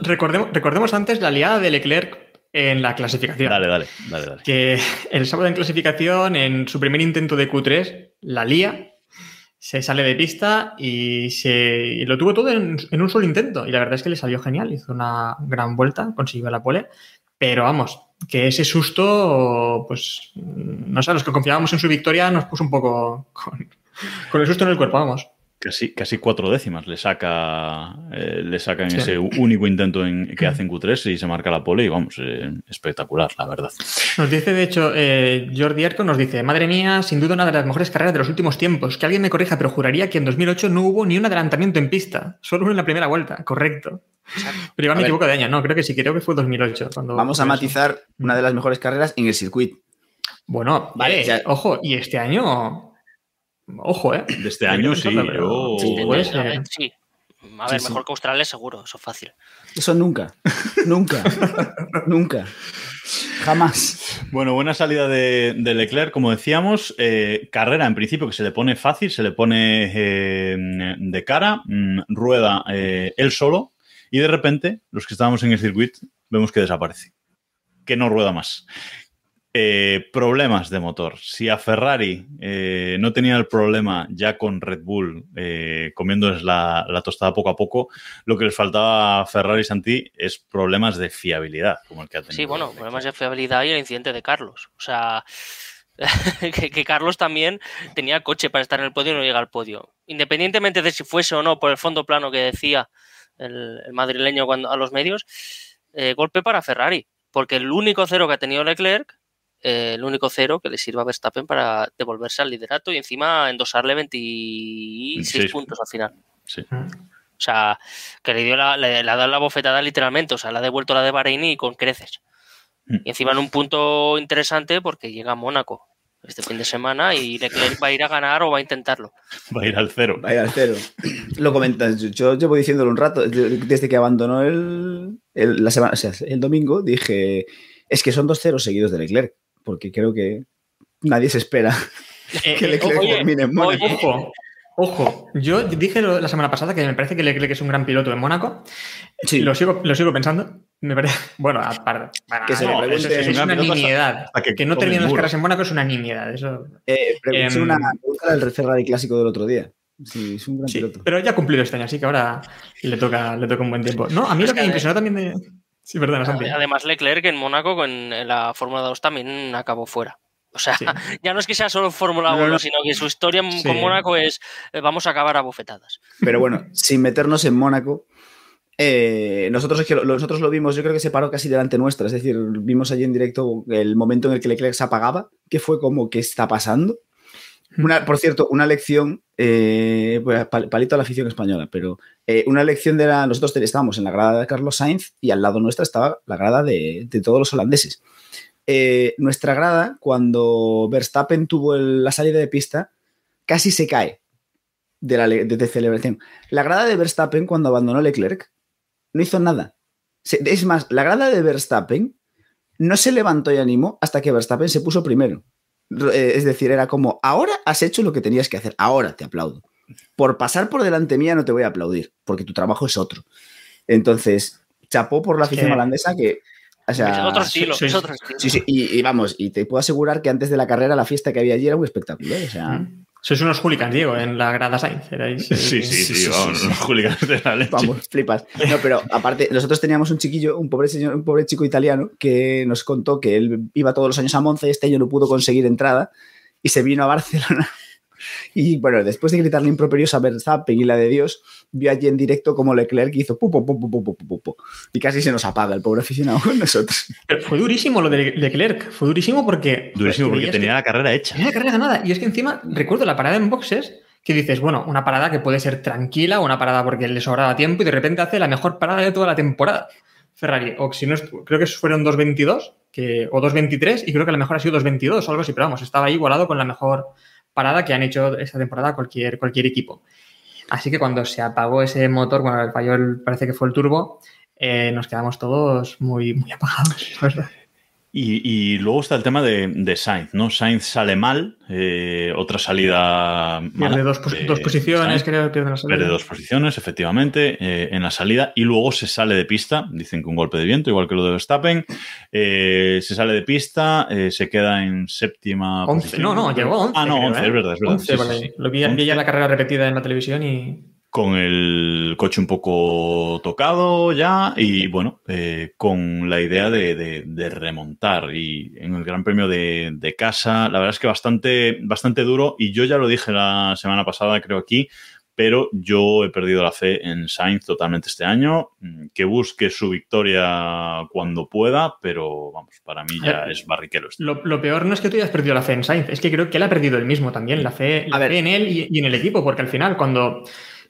Recordemos, recordemos antes la liada de Leclerc en la clasificación. dale, dale, dale, dale. que el sábado en clasificación, en su primer intento de Q3, la lía, se sale de pista y, se, y lo tuvo todo en, en un solo intento. Y la verdad es que le salió genial, hizo una gran vuelta, consiguió la pole. Pero vamos, que ese susto, pues, no sé, los que confiábamos en su victoria nos puso un poco con, con el susto en el cuerpo, vamos. Casi, casi cuatro décimas le saca, eh, le saca en Sí. ese único intento en, que hace en Q3 y se marca la pole y vamos, eh, espectacular, la verdad. Nos dice, de hecho, eh, Jordi Erco nos dice, madre mía, sin duda una de las mejores carreras de los últimos tiempos. Que alguien me corrija, pero juraría que en 2008 no hubo ni un adelantamiento en pista, solo uno en la primera vuelta, correcto. Pero igual me equivoco de año, no, creo que sí, creo que fue 2008. Cuando Vamos a eso. matizar una de las mejores carreras en el circuito. Bueno, Vale, vale, ya- ojo, y este año, ojo, ¿eh? De este año sí, yo... Sí, a ver, sí. A ver, sí. mejor que Australia seguro, eso es fácil. Eso nunca. nunca. nunca. Jamás. Bueno, buena salida de, de Leclerc, como decíamos. Eh, carrera, en principio, que se le pone fácil, se le pone eh, de cara, mm, rueda eh, él solo, y de repente, los que estábamos en el circuito, vemos que desaparece. Que no rueda más. Eh, problemas de motor. Si a Ferrari eh, no tenía el problema ya con Red Bull eh, comiéndoles la, la tostada poco a poco, lo que les faltaba a Ferrari Santi es problemas de fiabilidad, como el que ha tenido. Sí, bueno, problemas de fiabilidad y el incidente de Carlos. O sea, que, que Carlos también tenía coche para estar en el podio y no llega al podio. Independientemente de si fuese o no por el fondo plano que decía el, el madrileño cuando, a los medios, eh, golpe para Ferrari. Porque el único cero que ha tenido Leclerc eh, el único cero que le sirva a Verstappen para devolverse al liderato y encima endosarle 26 26. puntos al final. Sí. O sea, que le dio la, le, le ha dado la bofetada literalmente, o sea, le ha devuelto la de Bahrein y con creces. Mm. Y encima en un punto interesante porque llega a Mónaco este fin de semana y Leclerc va a ir a ganar o va a intentarlo. Va a ir al cero. Vaya al cero. Lo comentas. Yo, yo llevo diciéndolo un rato. de- Desde que abandonó el, el- la semana, o sea, el domingo, dije: es que son dos ceros seguidos de Leclerc. Porque creo que nadie se espera Eh, que eh, Leclerc oye, termine en Mónaco. oye, Ojo, ojo. Yo dije la semana pasada que me parece que Leclerc es un gran piloto en Mónaco. Sí. Lo sigo, lo sigo pensando. Me parece. Bueno, aparte. bueno, Que se le no, eso es, una nimiedad. que Que no terminen las carreras en Mónaco es una nimiedad. Eso. Eh, Em, una pregunta del Ferrari clásico del otro día. Sí, es un gran Sí, piloto. pero ya ha cumplido este año, así que ahora le toca, le toca un buen tiempo. No, a mí Es lo que que- me impresionó también de. Sí, perdona, Santi. Además, Leclerc en Mónaco con en la Fórmula 2 también acabó fuera. O sea, Sí. ya no es que sea solo Fórmula No, 1, no. sino que su historia Sí. con Mónaco es eh, vamos a acabar a bofetadas. Pero bueno, sin meternos en Mónaco, eh, nosotros, es que lo, nosotros lo vimos, yo creo que se paró casi delante nuestra. Es decir, vimos allí en directo el momento en el que Leclerc se apagaba, que fue como, ¿qué está pasando? Por cierto, una lección, eh, pues, pal- palito a la afición española, pero eh, una lección de la. Nosotros estábamos en la grada de Carlos Sainz y al lado nuestra estaba la grada de, todos los holandeses. Eh, nuestra grada, cuando Verstappen tuvo la salida de pista, casi se cae de la de- de celebración. La grada de Verstappen, cuando abandonó Leclerc, no hizo nada. Se- Es más, la grada de Verstappen no se levantó y animó hasta que Verstappen se puso primero. Eh, Es decir, era como, ahora has hecho lo que tenías que hacer, ahora te aplaudo. Por pasar por delante mía no te voy a aplaudir, porque tu trabajo es otro. Entonces, chapó por la afición holandesa que... O sea, es otro estilo, sí, es otro estilo. Sí, sí, y, y vamos, y te puedo asegurar que antes de la carrera la fiesta que había allí era un espectáculo. ¿eh? O sea, Mm. Sois unos hooligans, Diego, en la grada Sainz. Erais, eh, Sí, sí, sí, vamos, los hooligans de la leche. Vamos, flipas. No, pero aparte, nosotros teníamos un chiquillo, un pobre señor, un pobre chico italiano, que nos contó que él iba todos los años a Monza y este año no pudo conseguir entrada y se vino a Barcelona. Y bueno, después de gritarle improperios a Verstappen y la de Dios, vio allí en directo como Leclerc hizo pu, pu, pu, pu, pu, pu, pu, pu. y casi se nos apaga el pobre aficionado con nosotros. Pero fue durísimo lo de Leclerc. Fue durísimo porque. Durísimo porque tenía que la carrera hecha. tenía la carrera ganada. Y es que encima, recuerdo la parada en boxes, que dices, bueno, una parada que puede ser tranquila, una parada porque le sobraba tiempo y de repente hace la mejor parada de toda la temporada. Ferrari, o si no, es- creo que fueron 2.22 que, o 2.23 y creo que la mejor ha sido 2.22 o algo así, pero vamos, estaba ahí igualado con la mejor parada que han hecho esta temporada cualquier, cualquier equipo. Así que cuando se apagó ese motor, bueno, falló el, parece que fue el turbo, eh, nos quedamos todos muy, muy apagados, verdad. Y, y luego está el tema de, de Sainz, ¿no? Sainz sale mal, eh, otra salida mala. Pierde dos, pos- de dos posiciones, Sainz. creo que pierde la salida. Pierde dos posiciones, efectivamente, eh, en la salida y luego se sale de pista. Dicen que un golpe de viento, igual que lo de Verstappen. Eh, se sale de pista, eh, se queda en séptima. Once, posición. no, no, llegó a 11. Ah, no, creo, 11, ¿eh? es verdad, es verdad. 11 Sí, por sí, ahí. sí. Lo vi, vi ya 11. la carrera repetida en la televisión y. Con el coche un poco tocado ya y bueno, eh, con la idea de, de- de remontar. Y en el Gran Premio de, de casa, la verdad es que bastante, bastante duro. Y yo ya lo dije la semana pasada, creo aquí, pero yo he perdido la fe en Sainz totalmente este año. Mm, Que busque su victoria cuando pueda, pero vamos, para mí ya ver, es barriquero. esto. Lo, lo peor no es que tú hayas perdido la fe en Sainz, es que creo que él ha perdido él mismo también, la fe, la A ver. fe en él y, y en el equipo, porque al final, cuando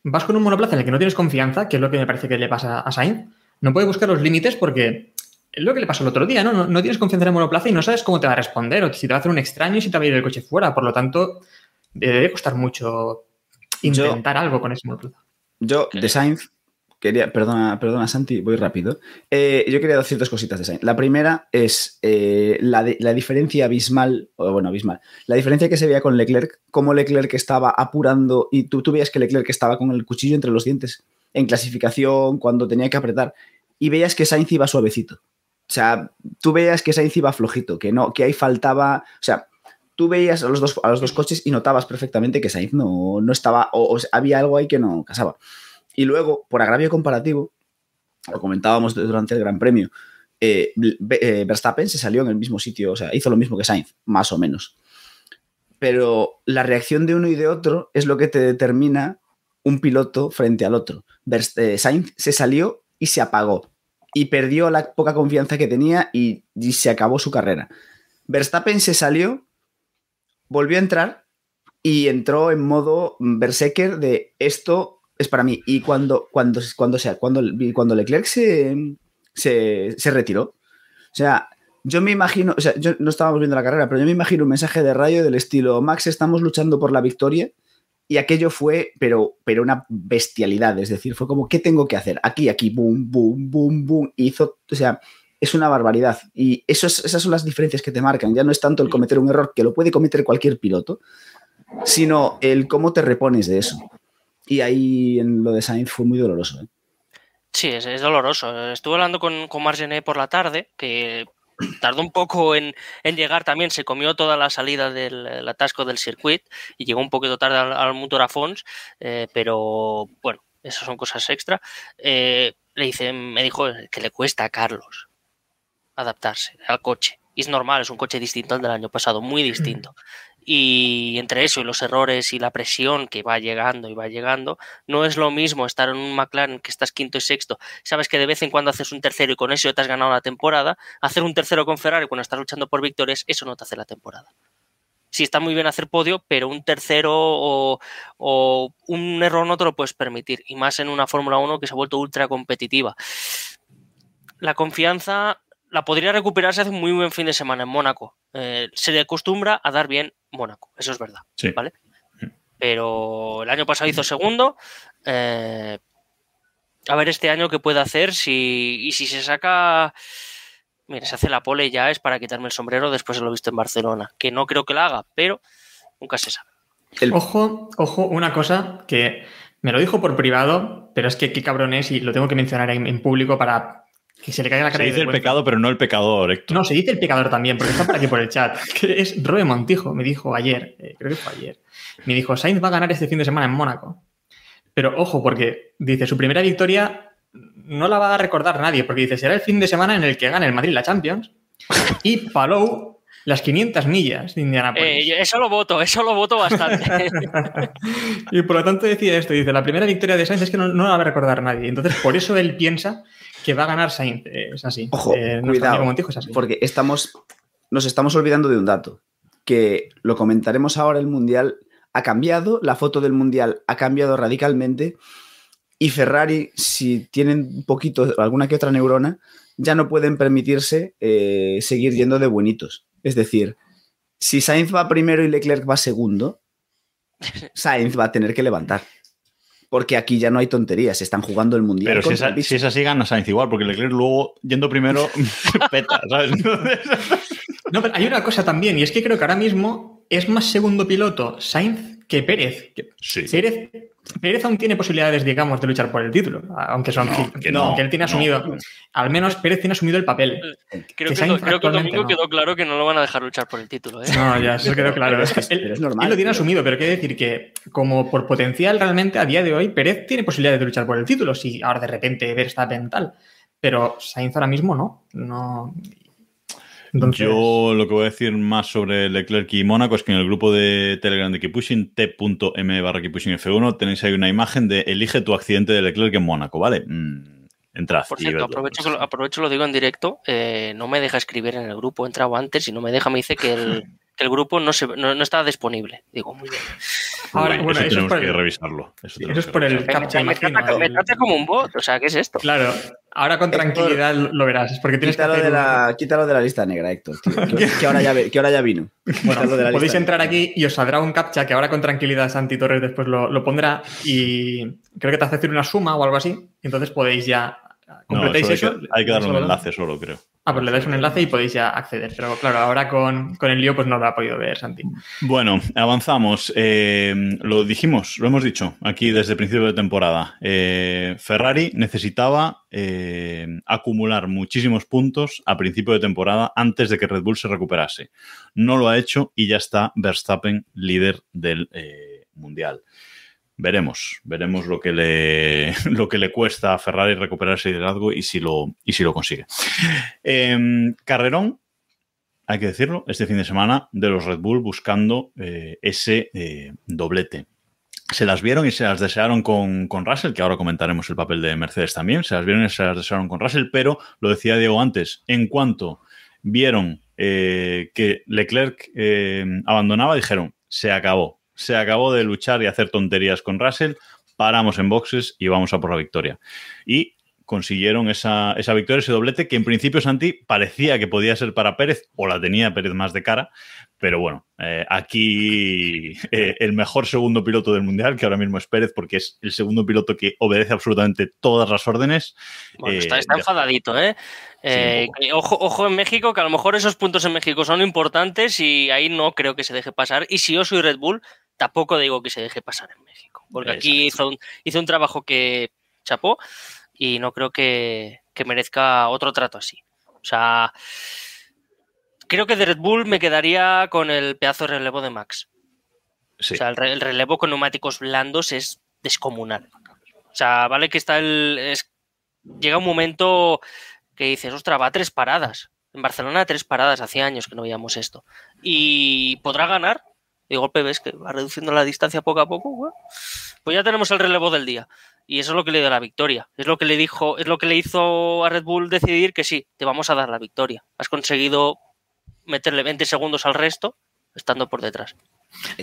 vas con un monoplaza en el que no tienes confianza, que es lo que me parece que le pasa a Sainz, no puede buscar los límites porque es lo que le pasó el otro día, ¿no? No, no tienes confianza en el monoplaza y no sabes cómo te va a responder, o si te va a hacer un extraño y si te va a ir el coche fuera. Por lo tanto, debe costar mucho intentar algo con ese monoplaza. Yo, de Sainz, quería, perdona, perdona Santi, voy rápido. Eh, yo quería decir dos cositas de Sainz. La primera es eh, la, la diferencia abismal, o bueno, abismal, la diferencia que se veía con Leclerc, cómo Leclerc estaba apurando y tú, tú veías que Leclerc estaba con el cuchillo entre los dientes en clasificación, cuando tenía que apretar, y veías que Sainz iba suavecito. O sea, tú veías que Sainz iba flojito, que no, que ahí faltaba, o sea, tú veías a los dos, a los dos coches y notabas perfectamente que Sainz no, no estaba, o, había algo ahí que no casaba. Y luego, por agravio comparativo, lo comentábamos durante el Gran Premio, eh, eh, Verstappen se salió en el mismo sitio, o sea, hizo lo mismo que Sainz, más o menos. Pero la reacción de uno y de otro es lo que te determina un piloto frente al otro. Eh, Sainz se salió y se apagó. Y perdió la poca confianza que tenía y, y se acabó su carrera. Verstappen se salió, volvió a entrar y entró en modo berserker de esto es para mí. Y cuando, cuando, cuando, sea, cuando, cuando Leclerc se, se, retiró, o sea, yo me imagino, o sea, yo no estábamos viendo la carrera, pero yo me imagino un mensaje de rayo del estilo, Max, estamos luchando por la victoria. Y aquello fue, pero, pero una bestialidad, es decir, fue como, ¿qué tengo que hacer? Aquí, aquí, boom, boom, boom, boom. Hizo, o sea, es una barbaridad. Y eso es- esas son las diferencias que te marcan. Ya no es tanto el cometer un error, que lo puede cometer cualquier piloto, sino el cómo te repones de eso. Y ahí en lo de Sainz fue muy doloroso. ¿eh? Sí, es, es doloroso. Estuve hablando con, con Margené por la tarde, que tardó un poco en, en llegar también, se comió toda la salida del el atasco del circuit y llegó un poquito tarde al, al motor a Fons, eh, pero bueno, esas son cosas extra. Eh, le dice, me dijo que le cuesta a Carlos adaptarse al coche. Y es normal, es un coche distinto al del año pasado, muy distinto. Y entre eso y los errores y la presión que va llegando y va llegando, no es lo mismo estar en un McLaren que estás quinto y sexto, sabes que de vez en cuando haces un tercero y con eso te has ganado la temporada, hacer un tercero con Ferrari cuando estás luchando por victorias, eso no te hace la temporada. Sí, está muy bien hacer podio, pero un tercero o, un error no te lo puedes permitir, y más en una Fórmula 1 que se ha vuelto ultra competitiva. La confianza la podría recuperar si hace un muy buen fin de semana en Mónaco. Eh, se le acostumbra a dar bien Mónaco, eso es verdad. Sí. ¿vale? Pero el año pasado hizo segundo. eh, a ver este año qué puede hacer. Si, y si se saca. Mira, se hace la pole ya es para quitarme el sombrero después de lo visto en Barcelona. Que no creo que la haga, pero nunca se sabe. El- Ojo, ojo, una cosa que me lo dijo por privado, pero es que qué cabrón es y lo tengo que mencionar en, en público para que se le caiga la Se cara de dice el pecado, pero no el pecador, Héctor. No, se dice el pecador también, porque está por aquí por el chat. Que es Robe Montijo, me dijo ayer, eh, creo que fue ayer. Me dijo, Sainz va a ganar este fin de semana en Mónaco. Pero ojo, porque dice, su primera victoria no la va a recordar nadie, porque dice, será el fin de semana en el que gane el Madrid la Champions y Palou las 500 millas de Indianapolis. Eh, eso lo voto, eso lo voto bastante. Y por lo tanto decía esto, dice, la primera victoria de Sainz es que no, no la va a recordar nadie. Entonces, por eso él piensa que va a ganar Sainz. Eh, es así. Ojo, Eh, cuidado, amigo Montijo es así. porque estamos, nos estamos olvidando de un dato, que lo comentaremos ahora, el Mundial ha cambiado, la foto del Mundial ha cambiado radicalmente y Ferrari, si tienen un poquito, alguna que otra neurona, ya no pueden permitirse eh, seguir yendo de buenitos. Es decir, si Sainz va primero y Leclerc va segundo, Sainz va a tener que levantar. Porque aquí ya no hay tonterías, se están jugando el Mundial. Pero si contra es, el bicho. si es así, gana Sainz igual, porque Leclerc luego, yendo primero, peta, ¿sabes? Entonces- No, pero hay una cosa también, y es que creo que ahora mismo es más segundo piloto Sainz que Pérez. Que Sí. Pérez, Pérez aún tiene posibilidades, digamos, de luchar por el título, aunque son que no, que él tiene no. asumido, al menos Pérez tiene asumido el papel. Creo Que que, Sainz creo que el domingo no. quedó claro que no lo van a dejar luchar por el título. ¿eh? No, ya, eso quedó claro. Pero Es que es- él, es normal, él lo tiene asumido, pero quiere decir que, como por potencial, realmente a día de hoy, Pérez tiene posibilidades de luchar por el título. Si ahora de repente Verstappen tal. Pero Sainz ahora mismo no. No. Entonces, Yo lo que voy a decir más sobre Leclerc y Mónaco es que en el grupo de Telegram de Keeppushing, t.m barra Keeppushing F1, tenéis ahí una imagen de elige tu accidente de Leclerc en Mónaco, ¿vale? Mm, entrad. Por y cierto, aprovecho, que lo, aprovecho lo digo en directo. eh, no me deja escribir en el grupo. He entrado antes y no me deja. Me dice que el, que el grupo no, se, no, no está disponible. Digo, muy bien. Ahora, Uy, bueno, eso eso es tenemos por que el- revisarlo. Eso, es por el captcha, me, trata, me el- trata como un bot, o sea, ¿qué es esto? Claro, ahora con Héctor, tranquilidad lo verás. Es porque tienes que Quítalo hacer de, un- la, quítalo de la lista negra, Héctor, tío, que, que ahora ya, que ahora ya vino. Bueno, Quítalo de la podéis lista entrar negra. aquí y os saldrá un captcha que ahora con tranquilidad Santi Torres después lo, lo pondrá y creo que te hace hacer una suma o algo así. y entonces podéis ya No, completáis eso hay, que, hay que darle un enlace solo, creo. Ah, pues le dais un enlace y podéis ya acceder. Pero claro, ahora con, con el lío pues no lo ha podido ver Santi. Bueno, avanzamos. Eh, lo dijimos, lo hemos dicho aquí desde el principio de temporada. Eh, Ferrari necesitaba eh, acumular muchísimos puntos a principio de temporada antes de que Red Bull se recuperase. No lo ha hecho y ya está Verstappen líder del Mundial. Veremos, veremos lo que le, lo que le cuesta a Ferrari recuperar ese liderazgo y si lo, y si lo consigue. Em, Carrerón, hay que decirlo, este fin de semana de los Red Bull buscando eh, ese eh, doblete. Se las vieron y se las desearon con, con Russell, que ahora comentaremos el papel de Mercedes también. Se las vieron y se las desearon con Russell, pero lo decía Diego antes, en cuanto vieron eh, que Leclerc eh, abandonaba, dijeron, se acabó, se acabó de luchar y hacer tonterías con Russell, paramos en boxes y vamos a por la victoria. Y consiguieron esa, esa victoria, ese doblete, que en principio Santi parecía que podía ser para Pérez, o la tenía Pérez más de cara, pero bueno, eh, aquí eh, el mejor segundo piloto del Mundial, que ahora mismo es Pérez, porque es el segundo piloto que obedece absolutamente todas las órdenes. Bueno, eh, está, enfadadito, ¿eh? Ojo, ojo en México, que a lo mejor esos puntos en México son importantes y ahí no creo que se deje pasar. Y si yo soy Red Bull, tampoco digo que se deje pasar en México. Porque aquí hizo un, hizo un trabajo que chapó y no creo que, que merezca otro trato así. O sea, creo que de Red Bull me quedaría con el pedazo de relevo de Max. Sí. O sea, el, re- el relevo con neumáticos blandos es descomunal. O sea, vale que está el. es- llega un momento que dices, ostras, va a tres paradas. En Barcelona, tres paradas, hacía años que no veíamos esto. Y podrá ganar. De golpe ves que va reduciendo la distancia poco a poco. pues ya tenemos el relevo del día. Y eso es lo que le dio la victoria. Es lo que le dijo, es lo que le hizo a Red Bull decidir que sí, te vamos a dar la victoria. Has conseguido meterle 20 segundos al resto, estando por detrás.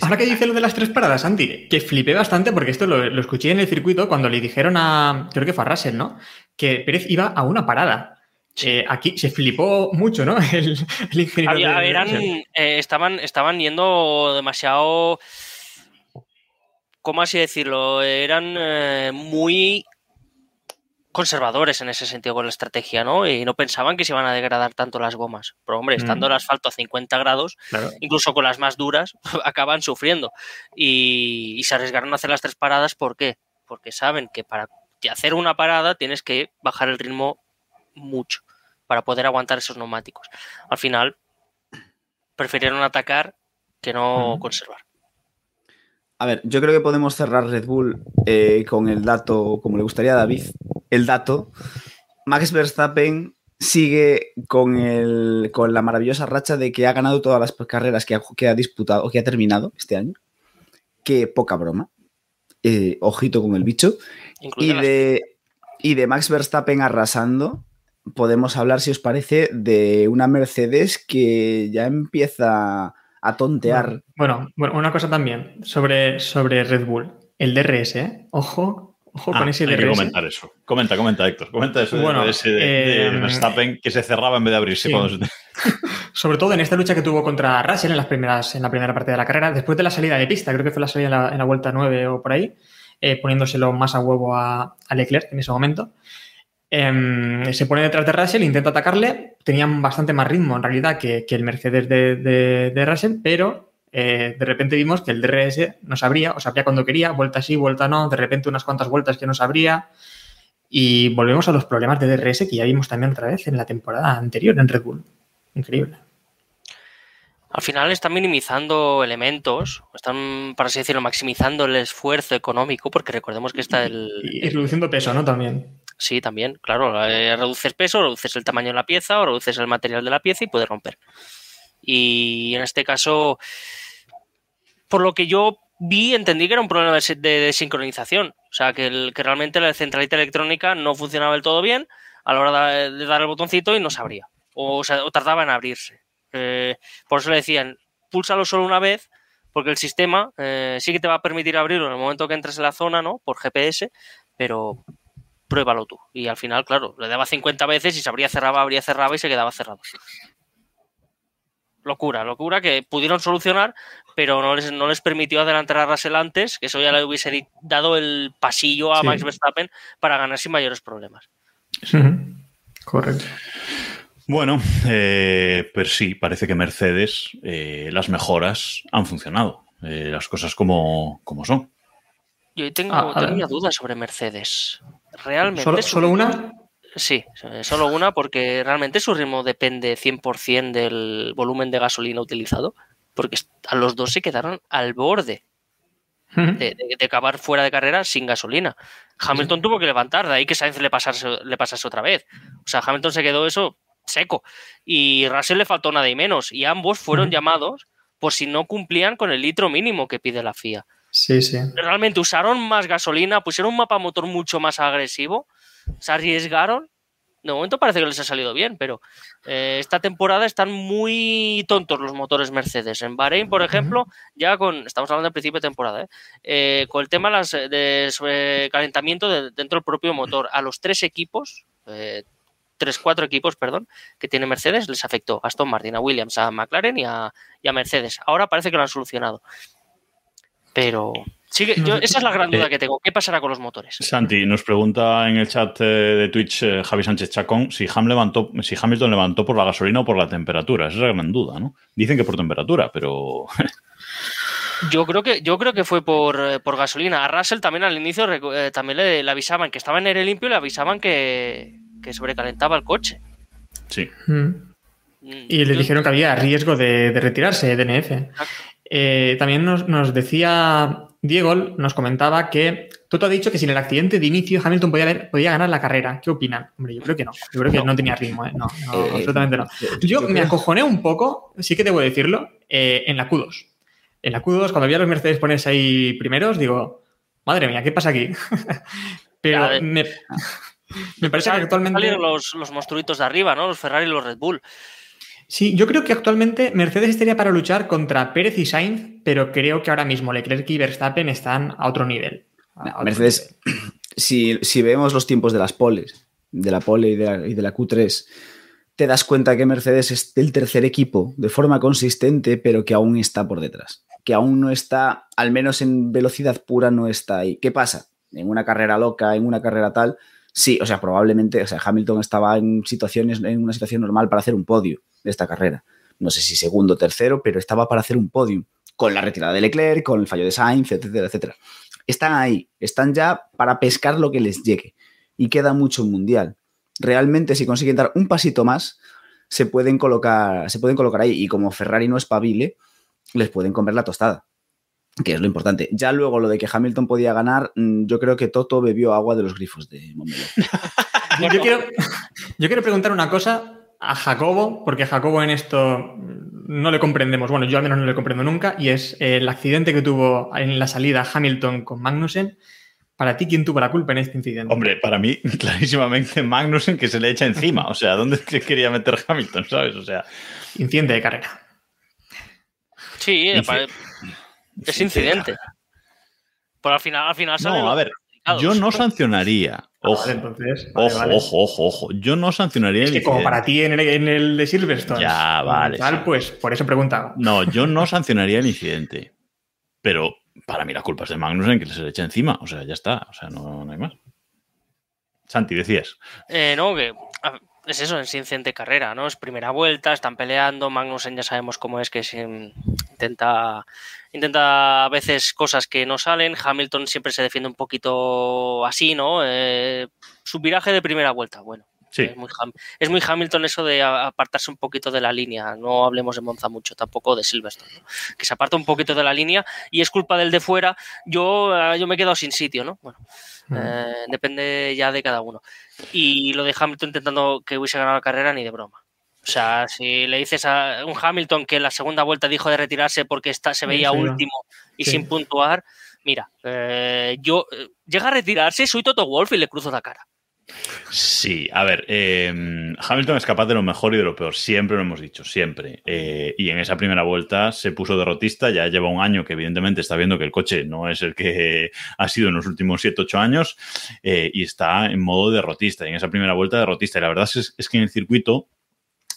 Ahora que dice lo de las tres paradas, Santi, que flipé bastante porque esto lo, lo escuché en el circuito cuando le dijeron a, creo que fue a Russell, ¿no? Que Pérez iba a una parada. Eh, aquí se flipó mucho, ¿no? El, el ingeniero. Había- de- eran, eh, estaban, estaban yendo demasiado. ¿Cómo así decirlo? Eran eh, muy conservadores en ese sentido con la estrategia, ¿no? Y no pensaban que se iban a degradar tanto las gomas. Pero, hombre, estando Mm. el asfalto a 50 grados, Claro. incluso con las más duras, acaban sufriendo. Y, y se arriesgaron a hacer las tres paradas, ¿por qué? Porque saben que para hacer una parada tienes que bajar el ritmo mucho para poder aguantar esos neumáticos. Al final, prefirieron atacar que no conservar. A ver, yo creo que podemos cerrar Red Bull eh, con el dato, como le gustaría a David, el dato. Max Verstappen sigue con, el, con la maravillosa racha de que ha ganado todas las carreras que ha, que ha disputado, que ha terminado este año. Que poca broma. Eh, ojito con el bicho. Y de, y de Max Verstappen arrasando, podemos hablar, si os parece, de una Mercedes que ya empieza a tontear. Bueno, bueno, una cosa también sobre, sobre Red Bull. El DRS, ¿eh? Ojo, ojo Ah, con ese hay que DRS. comentar eso. Comenta, comenta, Héctor. Comenta eso de- Bueno, de, ese de, de eh, Verstappen que se cerraba en vez de abrirse sí. cuando se- Sobre todo en esta lucha que tuvo contra Russell en, las primeras, en la primera parte de la carrera, después de la salida de pista, creo que fue la salida en la, en la vuelta 9 o por ahí, eh, poniéndoselo más a huevo a, a Leclerc en ese momento. Em, se pone detrás de Russell, intenta atacarle, tenían bastante más ritmo en realidad que, que el Mercedes de, de- de Russell, pero eh, de repente vimos que el DRS no sabría, o sabría cuando quería, vuelta sí, vuelta no, de repente unas cuantas vueltas que no sabría. Y volvemos a los problemas de DRS que ya vimos también otra vez en la temporada anterior en Red Bull. Increíble. Al final están minimizando elementos, están, para así decirlo, maximizando el esfuerzo económico, porque recordemos que está el, y reduciendo peso, ¿no? También. Sí, también, claro. eh, reduces peso, reduces el tamaño de la pieza o reduces el material de la pieza y puede romper. Y en este caso, por lo que yo vi, entendí que era un problema de, sincronización. O sea, que, el- que realmente la centralita electrónica no funcionaba del todo bien a la hora de, dar el botoncito y no se abría. O, sea, tardaba en abrirse. Eh, por eso le decían, púlsalo solo una vez, porque el sistema eh, sí que te va a permitir abrirlo en el momento que entres en la zona, ¿no? Por GPS, pero pruébalo tú. Y al final, claro, le daba 50 veces y se abría, cerraba, abría, cerraba y se quedaba cerrado. Locura, locura que pudieron solucionar, pero no les, no les permitió adelantar a Russell antes, que eso ya le hubiese dado el pasillo a Sí. Max Verstappen para ganar sin mayores problemas. Correcto. Bueno, eh, pues sí, parece que Mercedes, eh, las mejoras han funcionado. Eh, las cosas como, como son. Yo tengo, Ah, tengo una duda sobre Mercedes. ¿Realmente ¿Solo, solo una? Sí, eh, solo una, porque realmente su ritmo depende 100% del volumen de gasolina utilizado, porque a los dos se quedaron al borde de, de- de acabar fuera de carrera sin gasolina. Hamilton tuvo que levantar, de ahí que Sainz le pasase, le pasase otra vez. O sea, Hamilton se quedó eso seco. Y Russell le faltó nada y menos. Y ambos fueron llamados por si no cumplían con el litro mínimo que pide la FIA. Sí, sí. Realmente usaron más gasolina, pusieron un mapa motor mucho más agresivo, se arriesgaron. De momento parece que les ha salido bien, pero eh, esta temporada están muy tontos los motores Mercedes. En Bahrein, por ejemplo, ya con, estamos hablando del principio de temporada, ¿eh? Eh, con el tema las, de sobre calentamiento de- dentro del propio motor, a los tres equipos, eh, tres, cuatro equipos, perdón, que tiene Mercedes, les afectó a Aston Martin, a Williams, a McLaren y a, y a Mercedes. Ahora parece que lo han solucionado. Pero sigue, yo- esa es la gran duda Eh, que tengo. ¿Qué pasará con los motores? Santi, nos pregunta en el chat eh, de Twitch eh, Javi Sánchez Chacón si, Ham levantó, si Hamilton levantó por la gasolina o por la temperatura. Esa es la gran duda, ¿no? Dicen que por temperatura, pero Yo creo que, yo creo que fue por, eh, por gasolina. A Russell también al inicio eh, también le, le avisaban que estaba en aire limpio y le avisaban que, que sobrecalentaba el coche. sí. Mm. Mm, Y le yo- dijeron que había riesgo de, de retirarse DNF. Eh, también nos, nos decía Diego, nos comentaba que Toto ha dicho que sin el accidente de inicio Hamilton podía, haber- podía ganar la carrera. ¿Qué opinan? Hombre, yo creo que no. Yo creo que no, tenía ritmo. ¿eh? No, no, Eh, absolutamente no. Yo me creo- acojoné un poco, sí que debo decirlo, eh, en la Q2. En la Q2, cuando vi a los Mercedes ponerse ahí primeros, digo, madre mía, ¿qué pasa aquí? Pero me, me parece que actualmente... salieron los, los monstruitos de arriba, ¿no? Los Ferrari y los Red Bull. Sí, yo creo que actualmente Mercedes estaría para luchar contra Pérez y Sainz, pero creo que ahora mismo Leclerc y Verstappen están a otro nivel. A otro Mercedes, si, si vemos los tiempos de las poles, de la pole y de la, y de la Q3, te das cuenta que Mercedes es el tercer equipo de forma consistente, pero que aún está por detrás. Que aún no está, al menos en velocidad pura, no está ahí. ¿Qué pasa? En una carrera loca, en una carrera tal, sí, o sea, probablemente, o sea, Hamilton estaba en situaciones, en una situación normal para hacer un podio de esta carrera. No sé si segundo o tercero, pero estaba para hacer un podium. Con la retirada de Leclerc, con el fallo de Sainz, etcétera, etcétera están ahí, están ya para pescar lo que les llegue. Y queda mucho mundial. Realmente, si consiguen dar un pasito más, se pueden colocar, se pueden colocar ahí. Y como Ferrari no espabile, les pueden comer la tostada. Que es lo importante. Ya luego lo de que Hamilton podía ganar, mm, yo creo que Toto bebió agua de los grifos de Montmeló. Yo quiero, yo quiero preguntar una cosa a Jacobo, porque Jacobo en esto no le comprendemos, bueno, yo al menos no le comprendo nunca, y es eh, el accidente que tuvo en la salida Hamilton con Magnussen. Para ti, ¿quién tuvo la culpa en este incidente? Hombre, para mí, clarísimamente Magnussen que se le echa encima. O sea, ¿dónde quería meter Hamilton, sabes? O sea, Incidente de carrera. Sí, Inci- pare- es incidente. Pero al final, al final salen no, a ver, yo no sancionaría. Ojo, Vale, entonces, vale, ojo, vale. ojo, ojo, ojo. Yo no sancionaría Es el que como incidente. para ti en el, en el de Silverstone. Ya, vale, Tal, sí. pues por eso preguntaba. No, yo no sancionaría el incidente. Pero para mí la culpa es de Magnussen que se le echa encima. O sea, ya está. O sea, no, no hay más. Santi, decías. Eh, no, que es eso, es incidente de carrera, ¿no? Es primera vuelta, están peleando, Magnussen ya sabemos cómo es que se intenta, intenta a veces cosas que no salen, Hamilton siempre se defiende un poquito así, ¿no? Eh, su viraje de primera vuelta, bueno. Sí. Es muy, es muy Hamilton eso de apartarse un poquito de la línea. No hablemos de Monza mucho, tampoco de Silverstone. ¿no? Que se aparta un poquito de la línea y es culpa del de fuera. Yo, eh, yo me he quedado sin sitio, ¿no? Bueno, eh, depende ya de cada uno. Y lo de Hamilton intentando que hubiese ganado la carrera, ni de broma. O sea, si le dices a un Hamilton que en la segunda vuelta dijo de retirarse porque está, se veía sí. último y Sí. sin puntuar, mira, eh, yo eh, llega a retirarse, soy Toto Wolf y le cruzo la cara. Sí, a ver, eh, Hamilton es capaz de lo mejor y de lo peor, siempre lo hemos dicho, siempre. Eh, y en esa primera vuelta se puso derrotista, ya lleva un año que evidentemente está viendo que el coche no es el que ha sido en los últimos 7-8 años eh, y está en modo derrotista. Y en esa primera vuelta derrotista. Y la verdad es, es que en el circuito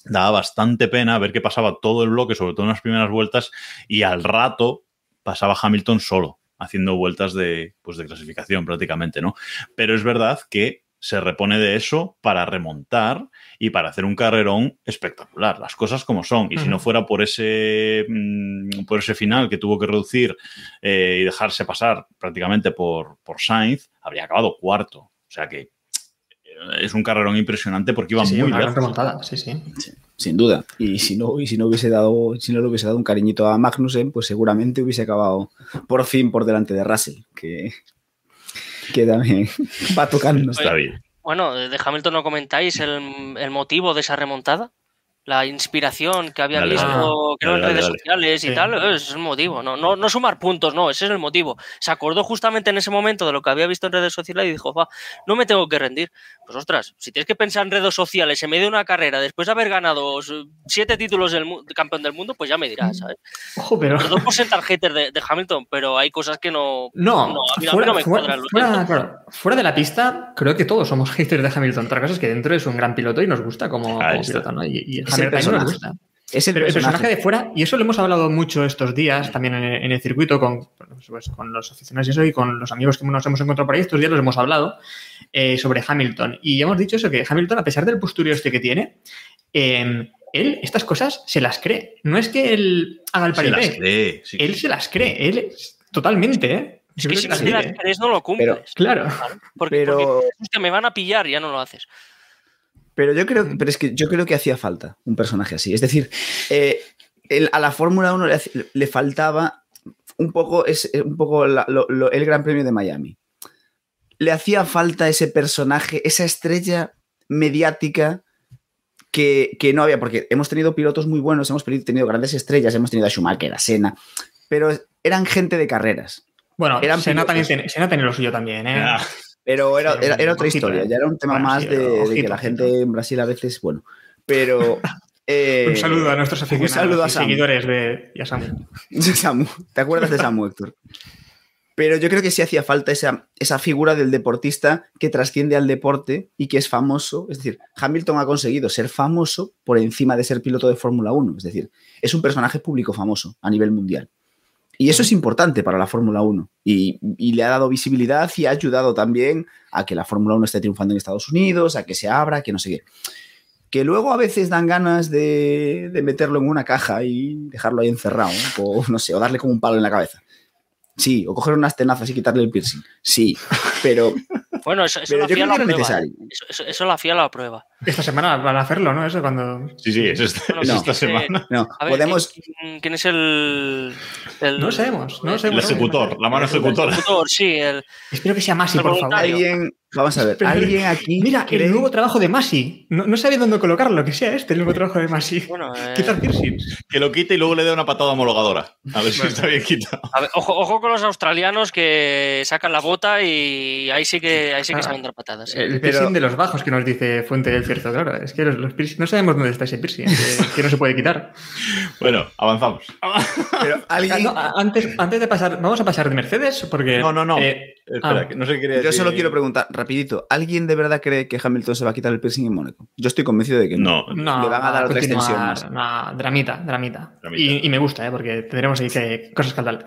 daba bastante pena ver que pasaba todo el bloque, sobre todo en las primeras vueltas, y al rato pasaba Hamilton solo, haciendo vueltas de, pues de clasificación prácticamente, ¿no? Pero es verdad que se repone de eso para remontar y para hacer un carrerón espectacular, las cosas como son. Y si no fuera por ese, mm, por ese final que tuvo que reducir eh, y dejarse pasar prácticamente por, por Sainz, habría acabado cuarto. O sea que eh, es un carrerón impresionante porque iba Sí, muy una gran remontada, sí, sí. Sin duda. Y si no, y si no hubiese dado, si no le hubiese dado un cariñito a Magnussen, pues seguramente hubiese acabado por fin por delante de Russell, que, que también va tocando. Está bien. Bueno, de Hamilton no comentáis el, el motivo de esa remontada. La inspiración que había Dale, visto, dale. creo, en redes dale. sociales y Sí. tal, es el motivo. No, no, no sumar puntos, no, ese es el motivo. Se acordó justamente en ese momento de lo que había visto en redes sociales y dijo, va, no me tengo que rendir. Pues ostras, si tienes que pensar en redes sociales en medio de una carrera, después de haber ganado siete títulos del campeón del mundo, pues ya me dirás, ¿sabes? Ojo, pero. Perdón por ser tarjeter de, de Hamilton, pero hay cosas que no. No, a mí, a mí fuera, no me fuera- cuadran. fuera- claro, fuera de la pista, creo que todos somos haters de Hamilton. Otra cosa es que dentro es un gran piloto y nos gusta como, piloto, ¿no? Y, y el Es el personaje. gusta. Es el Pero el personaje. de fuera, y eso lo hemos hablado mucho estos días también en, en el circuito con, pues, con los aficionados y eso, y con los amigos que nos hemos encontrado por ahí, estos días los hemos hablado eh, sobre Hamilton. Y hemos dicho eso, que Hamilton, a pesar del posturio este que tiene, eh, él estas cosas se las cree. No es que él haga el Se las paripé, cree, sí. él se las cree, él es- totalmente, ¿eh? Es que si que no las crees, no lo cumples. Pero- Claro. Porque, Pero- porque dices, "Hostia, me van a pillar y ya no lo haces. Pero yo creo, pero es que yo creo que hacía falta un personaje así. Es decir, eh, el- a la Fórmula 1 le, le faltaba un poco, es, un poco la- lo- lo- el Gran Premio de Miami. Le hacía falta ese personaje, esa estrella mediática que, que no había, porque hemos tenido pilotos muy buenos, hemos tenido grandes estrellas, hemos tenido a Schumacher, a Senna, pero eran gente de carreras. Bueno, Eran Senna, pilotos. también tiene, Senna lo suyo también, ¿eh? Ah, Pero era, era, era otra historia, eh. ya era un tema más de, que la gente en Brasil a veces, bueno, pero... eh, un saludo a nuestros aficionados un saludo a y Samu. seguidores de y a Samu. Samu. ¿Te acuerdas de Samu, Héctor? Pero yo creo que sí hacía falta esa, esa figura del deportista que trasciende al deporte y que es famoso. Es decir, Hamilton ha conseguido ser famoso por encima de ser piloto de Fórmula 1. Es decir, es un personaje público famoso a nivel mundial. Y eso es importante para la Fórmula 1. Y, y le ha dado visibilidad y ha ayudado también a que la Fórmula 1 esté triunfando en Estados Unidos, a que se abra, que no sé qué. Que luego a veces dan ganas de, de meterlo en una caja y dejarlo ahí encerrado, ¿no? o no sé, o darle como un palo en la cabeza. Sí, o coger unas tenazas y quitarle el piercing. Sí, pero, Bueno, eso, eso la yo FIA creo lo que necesario. ¿eh? Eso, eso- eso la FIA lo aprueba. Esta semana van a hacerlo, ¿no? Eso cuando. sí, sí, es, esta- Bueno, es no, esta semana. No, A ver, podemos. ¿quién, quién es el, el- No sabemos, no El sabemos. ejecutor, la mano ejecutora. ejecutor? Sí, el, Espero que sea Masi, El por favor. Alguien, vamos a ver, Pero- alguien aquí. Mira, cree- el nuevo trabajo de Masi. No, no sabía dónde colocarlo, que sea este el nuevo trabajo de Masi. bueno, eh, Quitar piercings. Que lo quite y luego le dé una patada homologadora. A ver si está bien quitado. a ver, ojo, ojo con los australianos que sacan la bota y ahí sí que, ahí sí que Ah. saben dar patadas. sí. El Pero- piercing de los bajos que nos dice Fuente del Cierto, claro. Es que los, los piercing- no sabemos dónde está ese piercing, que, que no se puede quitar. Bueno, avanzamos. pero alguien. no, antes, antes de pasar, vamos a pasar de Mercedes, porque. No, no, no. eh, Espera, ah. que no sé qué quería Yo decir. solo quiero preguntar, rapidito, ¿alguien de verdad cree que Hamilton se va a quitar el piercing en Mónaco? Yo estoy convencido de que no. No, No, Le van a dar otra extensión más. no, dramita, dramita. Dramita. Y, y me gusta, ¿eh? porque tendremos ahí que, cosas que de las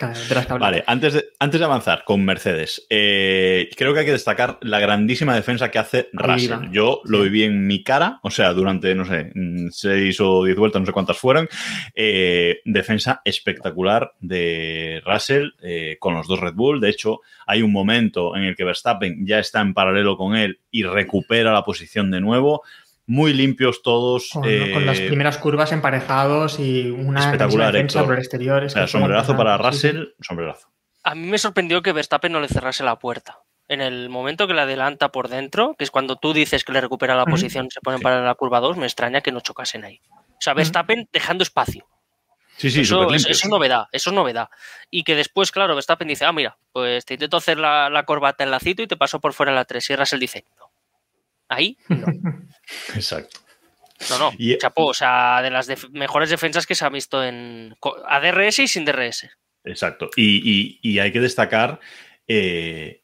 que hablar. Vale, antes de, antes de avanzar con Mercedes, eh, creo que hay que destacar la grandísima defensa que hace Russell. Yo lo viví en mi cara, o sea, durante, no sé, seis o diez vueltas, no sé cuántas fueron. eh, defensa espectacular de Russell eh, con los dos Red Bull. De hecho, hay un momento en el que Verstappen ya está en paralelo con él y recupera la posición de nuevo. Muy limpios todos. Con, eh, con las primeras curvas emparejados y una espectacular, defensa Héctor. por el exterior. o es sea, que fue sombrerazo para impresionante, sí, sí. Russell, sombrerazo. A mí me sorprendió que Verstappen no le cerrase la puerta. En el momento que le adelanta por dentro, que es cuando tú dices que le recupera la Ujú. posición, se ponen para la curva 2, me extraña que no chocasen ahí. O sea, Verstappen dejando espacio. Sí, sí, eso, eso es novedad, eso es novedad. Y que después, claro, Verstappen dice, ah, mira, pues te intento hacer la, la corbata en lacito y te paso por fuera la 3. Y Russell dice, no. Ahí, no. Exacto. No, no, Y- chapó, o sea, de las def- mejores defensas que se ha visto en co- a DRS y sin DRS. Exacto. Y, y- y hay que destacar eh,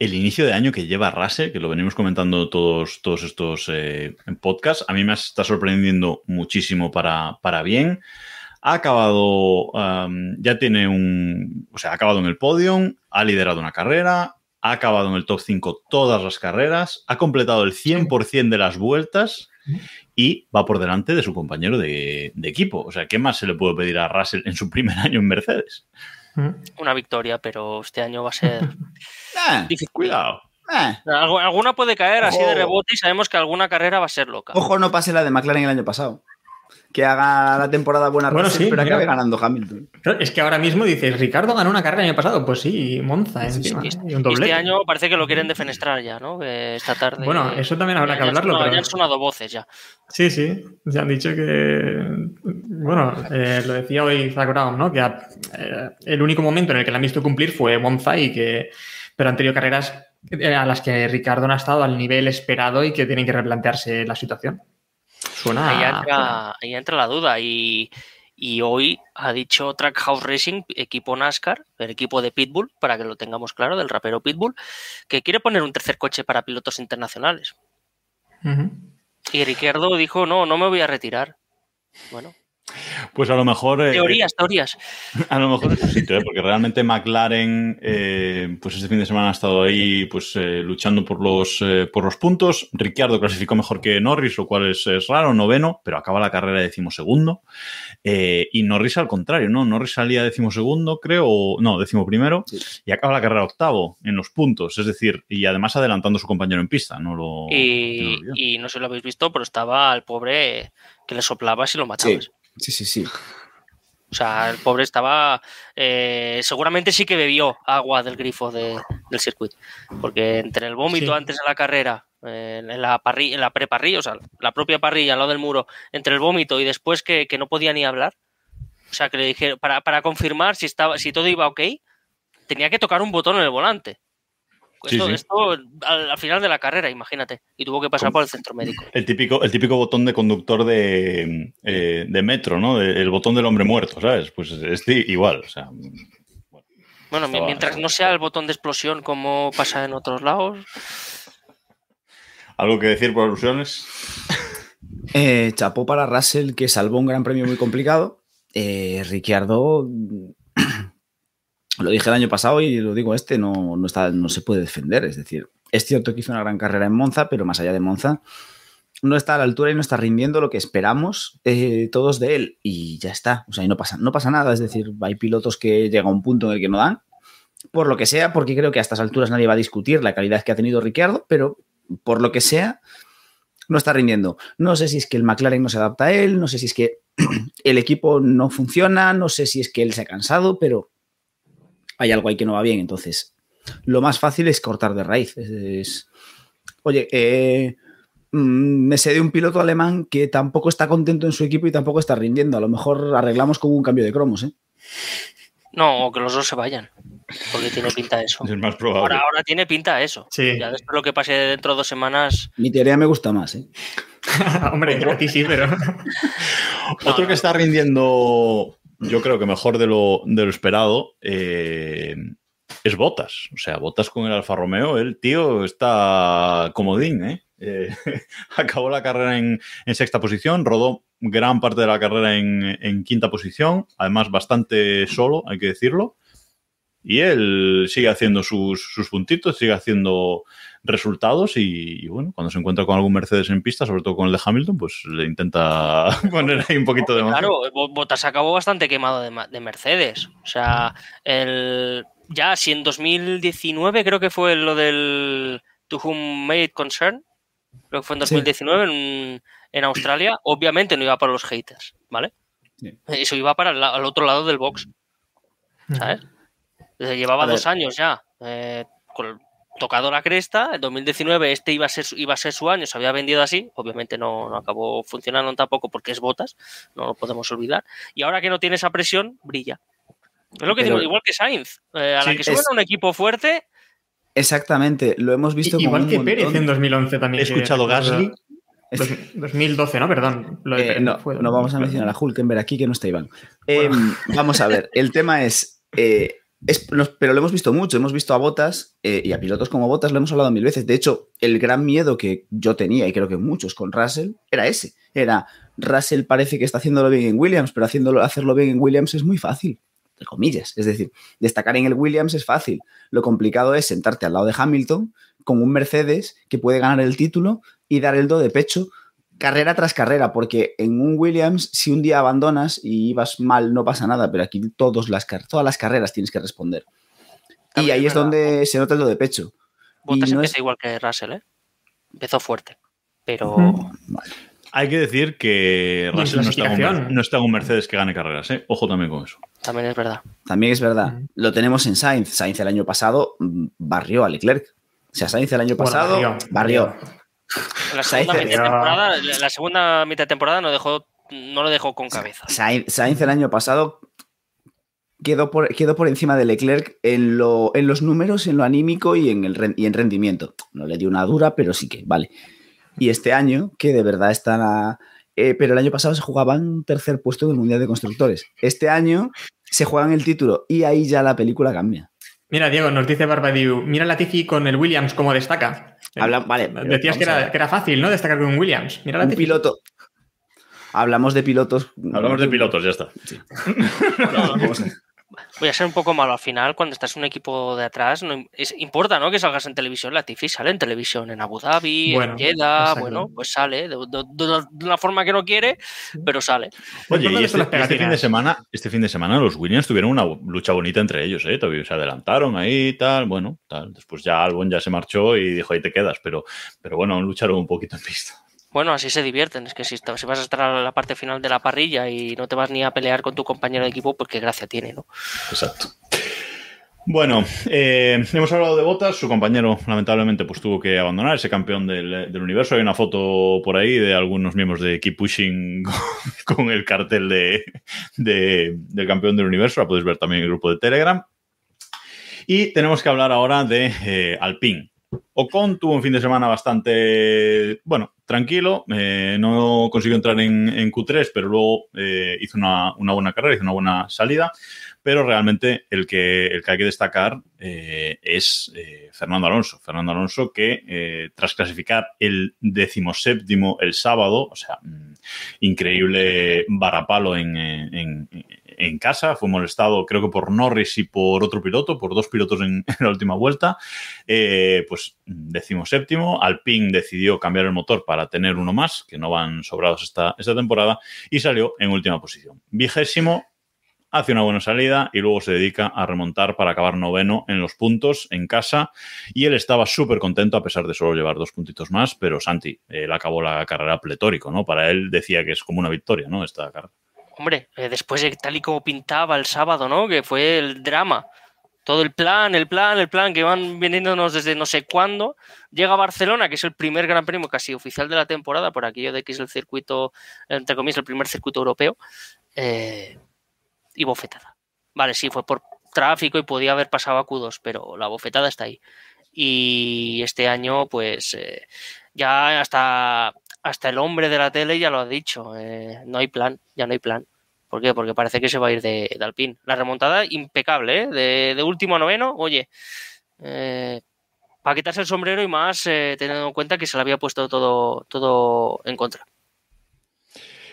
el inicio de año que lleva Russell, que lo venimos comentando todos, todos estos eh, podcasts. A mí me está sorprendiendo muchísimo para, para bien. Ha acabado, um, ya tiene un, o sea, ha acabado en el podium, ha liderado una carrera, ha acabado en el top 5 todas las carreras, ha completado el 100% de las vueltas y va por delante de su compañero de, de equipo. O sea, ¿qué más se le puede pedir a Russell en su primer año en Mercedes? Una victoria, pero este año va a ser difícil. Cuidado. Algu- Alguna puede caer así de rebote y sabemos que alguna carrera va a ser loca. Ojo, no pase la de McLaren el año pasado. Que haga la temporada buena Bueno, Russell, sí, pero acabe ganando Hamilton. Es que ahora mismo dices, Ricardo ganó una carrera el año pasado. Pues sí, Monza encima. Este- Y un este año parece que lo quieren defenestrar ya, ¿no? Esta tarde. Bueno, eso también habrá ya- que ya han hablarlo, sonado- pero- Ya han sonado voces ya. Sí, sí. Se han dicho que. Bueno, eh, lo decía hoy Zach Brown, ¿no? Que ha- eh, el único momento en el que la han visto cumplir fue Monza y que. Pero han tenido carreras eh, a las que Ricardo no ha estado al nivel esperado y que tienen que replantearse la situación. Suena. ahí, entra, ahí entra la duda. Y, y hoy ha dicho Trackhouse Racing, equipo NASCAR, el equipo de Pitbull, para que lo tengamos claro, del rapero Pitbull, que quiere poner un tercer coche para pilotos internacionales. Y Ricciardo dijo: No, no me voy a retirar. Bueno, Pues a lo mejor. eh, teorías, teorías. A lo mejor es un sitio, ¿eh? porque realmente McLaren, eh, pues este fin de semana ha estado ahí pues eh, luchando por los, eh, por los puntos. Ricciardo clasificó mejor que Norris, lo cual es, es raro, noveno, pero acaba la carrera decimosegundo. Eh, y Norris al contrario, ¿no? Norris salía decimosegundo, creo, o no, decimoprimero, y acaba la carrera octavo en los puntos. Es decir, y además adelantando a su compañero en pista, no lo. que no lo Y, no sé si lo habéis visto, pero estaba el pobre que le soplabas y lo matabas. Sí, sí, sí. O sea, el pobre estaba. eh, seguramente sí que bebió agua del grifo de- del circuito. Porque entre el vómito Sí. antes de la carrera, eh, en la parrilla, en la preparrilla, o sea, la propia parrilla al lado del muro, entre el vómito y después que, que no podía ni hablar. O sea, que le dijeron, para, para confirmar si estaba, si todo iba ok, tenía que tocar un botón en el volante. Sí, Esto, sí. esto al, al final de la carrera, imagínate. Y tuvo que pasar por el centro médico. El típico, el típico botón de conductor de, eh, de metro, ¿no? De- el botón del hombre muerto, ¿sabes? Pues es igual. O sea, Bueno, Estaba- mientras no sea el botón de explosión como pasa en otros lados. ¿Algo que decir por alusiones? Eh, chapó para Russell, que salvó un gran premio muy complicado. Eh, Ricciardo, lo dije el año pasado y lo digo este, no, no, está, no se puede defender. Es decir, es cierto que hizo una gran carrera en Monza, pero más allá de Monza, no está a la altura y no está rindiendo lo que esperamos eh, todos de él. Y ya está. O sea, no pasa, no pasa nada. Es decir, hay pilotos que llega a un punto en el que no dan. Por lo que sea, porque creo que a estas alturas nadie va a discutir la calidad que ha tenido Ricciardo, pero por lo que sea, no está rindiendo. No sé si es que el McLaren no se adapta a él, no sé si es que el equipo no funciona, no sé si es que él se ha cansado, pero hay algo ahí que no va bien. Entonces, lo más fácil es cortar de raíz. Es, es- oye, eh, mm, me sé de un piloto alemán que tampoco está contento en su equipo y tampoco está rindiendo. A lo mejor arreglamos con un cambio de cromos, ¿eh? No, o que los dos se vayan. Porque tiene pinta eso. Es más probable. Ahora, ahora tiene pinta eso. Sí. Ya después lo que pase dentro de dos semanas. Mi teoría me gusta más, ¿eh? Hombre, a ti sí, pero. Otro que está rindiendo, yo creo que mejor de lo, de lo esperado, eh, es Botas. O sea, Botas con el Alfa Romeo, el tío está comodín, ¿eh? Eh, acabó la carrera en, en sexta posición, rodó gran parte de la carrera en, en quinta posición, además bastante solo, hay que decirlo. Y él sigue haciendo sus, sus puntitos, sigue haciendo resultados y, y, bueno, cuando se encuentra con algún Mercedes en pista, sobre todo con el de Hamilton, pues le intenta poner ahí un poquito de emoción. Claro, Bo- Bottas acabó bastante quemado de, Mercedes. O sea, el, ya si en 2019 creo que fue lo del To Whom May It Concern, creo que fue en Sí. 2019 en, en Australia, obviamente no iba para los haters, ¿vale? Sí. Eso iba para el al otro lado del box, ¿sabes? Llevaba dos años ya eh, con- tocado la cresta. En 2019 este iba a ser su, iba a ser su año, se había vendido así. Obviamente no, no acabó funcionando tampoco porque es botas, no lo podemos olvidar. Y ahora que no tiene esa presión, brilla. Es lo que Pero- digo, igual que Sainz. Eh, a la que suben es- a un equipo fuerte, Exactamente, lo hemos visto como Igual un que montón. Pérez en 2011 también. He escuchado Gasly. Dos- 2012, ¿no? Perdón. Lo de Eh, Pérez no, fue no vamos a 2012. mencionar a Hulkenberg aquí, que no está Iván. Eh, vamos a ver, el tema es, eh, Pero lo hemos visto mucho, hemos visto a Botas y a pilotos como Botas, lo hemos hablado mil veces. De hecho, el gran miedo que yo tenía, y creo que muchos con Russell, era ese. Era, Russell parece que está haciéndolo bien en Williams, pero hacerlo bien en Williams es muy fácil, entre comillas. Es decir, destacar en el Williams es fácil. Lo complicado es sentarte al lado de Hamilton con un Mercedes que puede ganar el título y dar el do de pecho carrera tras carrera, porque en un Williams, si un día abandonas y vas mal, no pasa nada, pero aquí todos las, todas las carreras tienes que responder. Y ahí es donde se nota el do de pecho. Bottas no empieza es- igual que Russell, ¿eh? Empezó fuerte. Pero. Hay que decir que Russell no está, en un, no está en un Mercedes que gane carreras, ¿eh? Ojo también con eso. También es verdad. También es verdad. Lo tenemos en Sainz. Sainz el año pasado mm, barrió a Leclerc. O sea, Sainz el año Bueno, pasado barrió. barrió. La Sainz segunda, mitad temporada, la la segunda mitad de temporada no, dejó, no lo dejó con cabeza. Sainz, Sainz el año pasado quedó por, quedó por encima de Leclerc en, lo, en los números, en lo anímico y en, el, y en rendimiento. No le dio una dura, pero sí que, vale. Y este año, que de verdad está... la- eh, pero el año pasado se jugaba en un tercer puesto del Mundial de Constructores. Este año se juegan el título y ahí ya la película cambia. Mira, Diego, nos dice Barbadiu, mira Latifi con el Williams cómo destaca. Habla- vale, pero Decías que era, que era fácil, ¿no? Destacar con un Williams. Mira Un Latifi. piloto... Hablamos de pilotos... Hablamos de pilotos, ya está. Vamos a ver. Voy a ser un poco malo al final, cuando estás en un equipo de atrás, no, es, importa, ¿no? Que salgas en televisión. La Tifi sale en televisión en Abu Dhabi, Bueno, en Jeddah, bueno, pues sale de, de- de una- de una forma que no quiere, pero sale. Oye, ¿Dónde y este, este fin de semana, este fin de semana los Williams tuvieron una lucha bonita entre ellos, ¿eh? Todavía se adelantaron ahí, tal, bueno, tal. Después ya Albon ya se marchó y dijo, ahí te quedas, pero, pero bueno, lucharon un poquito en pista. Bueno, así se divierten. Es que si, vas a estar a la parte final de la parrilla y no te vas ni a pelear con tu compañero de equipo, pues qué gracia tiene, ¿no? Exacto. Bueno, eh, hemos hablado de Botas, su compañero lamentablemente pues tuvo que abandonar ese campeón del, universo. Hay una foto por ahí de algunos miembros de Keep Pushing con, el cartel de, de- del campeón del universo, la puedes ver también en el grupo de Telegram. Y tenemos que hablar ahora de eh, Alpine. Ocon tuvo un fin de semana bastante, bueno, tranquilo. eh, no consiguió entrar en, en Q3, pero luego eh, hizo una, buena carrera, hizo una buena salida. Pero realmente el que, hay que destacar eh, es Fernando Alonso. Fernando Alonso que tras clasificar el decimoséptimo el sábado, o sea, mm, increíble varapalo en, en- en casa, fue molestado creo que por Norris y por otro piloto, por dos pilotos en, la última vuelta. Eh, pues decimoséptimo, Alpine decidió cambiar el motor para tener uno más, que no van sobrados esta, esta temporada, y salió en última posición. Vigésimo, hace una buena salida y luego se dedica a remontar para acabar noveno en los puntos en casa. Y él estaba súper contento a pesar de solo llevar dos puntitos más, pero Santi, él acabó la carrera pletórico, ¿no? Para él decía que es como una victoria, ¿no? Esta carrera. Hombre, eh, después de tal y como pintaba el sábado, ¿no? Que fue el drama. Todo el plan, el plan, el plan que van viniéndonos desde no sé cuándo. Llega a Barcelona, que es el primer gran premio casi oficial de la temporada, por aquello de que es el circuito, entre comillas, el primer circuito europeo. eh, y bofetada. Vale, sí, fue por tráfico y podía haber pasado a Q2, pero la bofetada está ahí. Y este año, pues, eh, ya hasta, hasta el hombre de la tele ya lo ha dicho. eh, no hay plan, ya no hay plan. ¿Por qué? Porque parece que se va a ir de, de Alpine. La remontada impecable, ¿eh? De, último a noveno, oye, eh, para quitarse el sombrero y más eh, teniendo en cuenta que se le había puesto todo, todo en contra.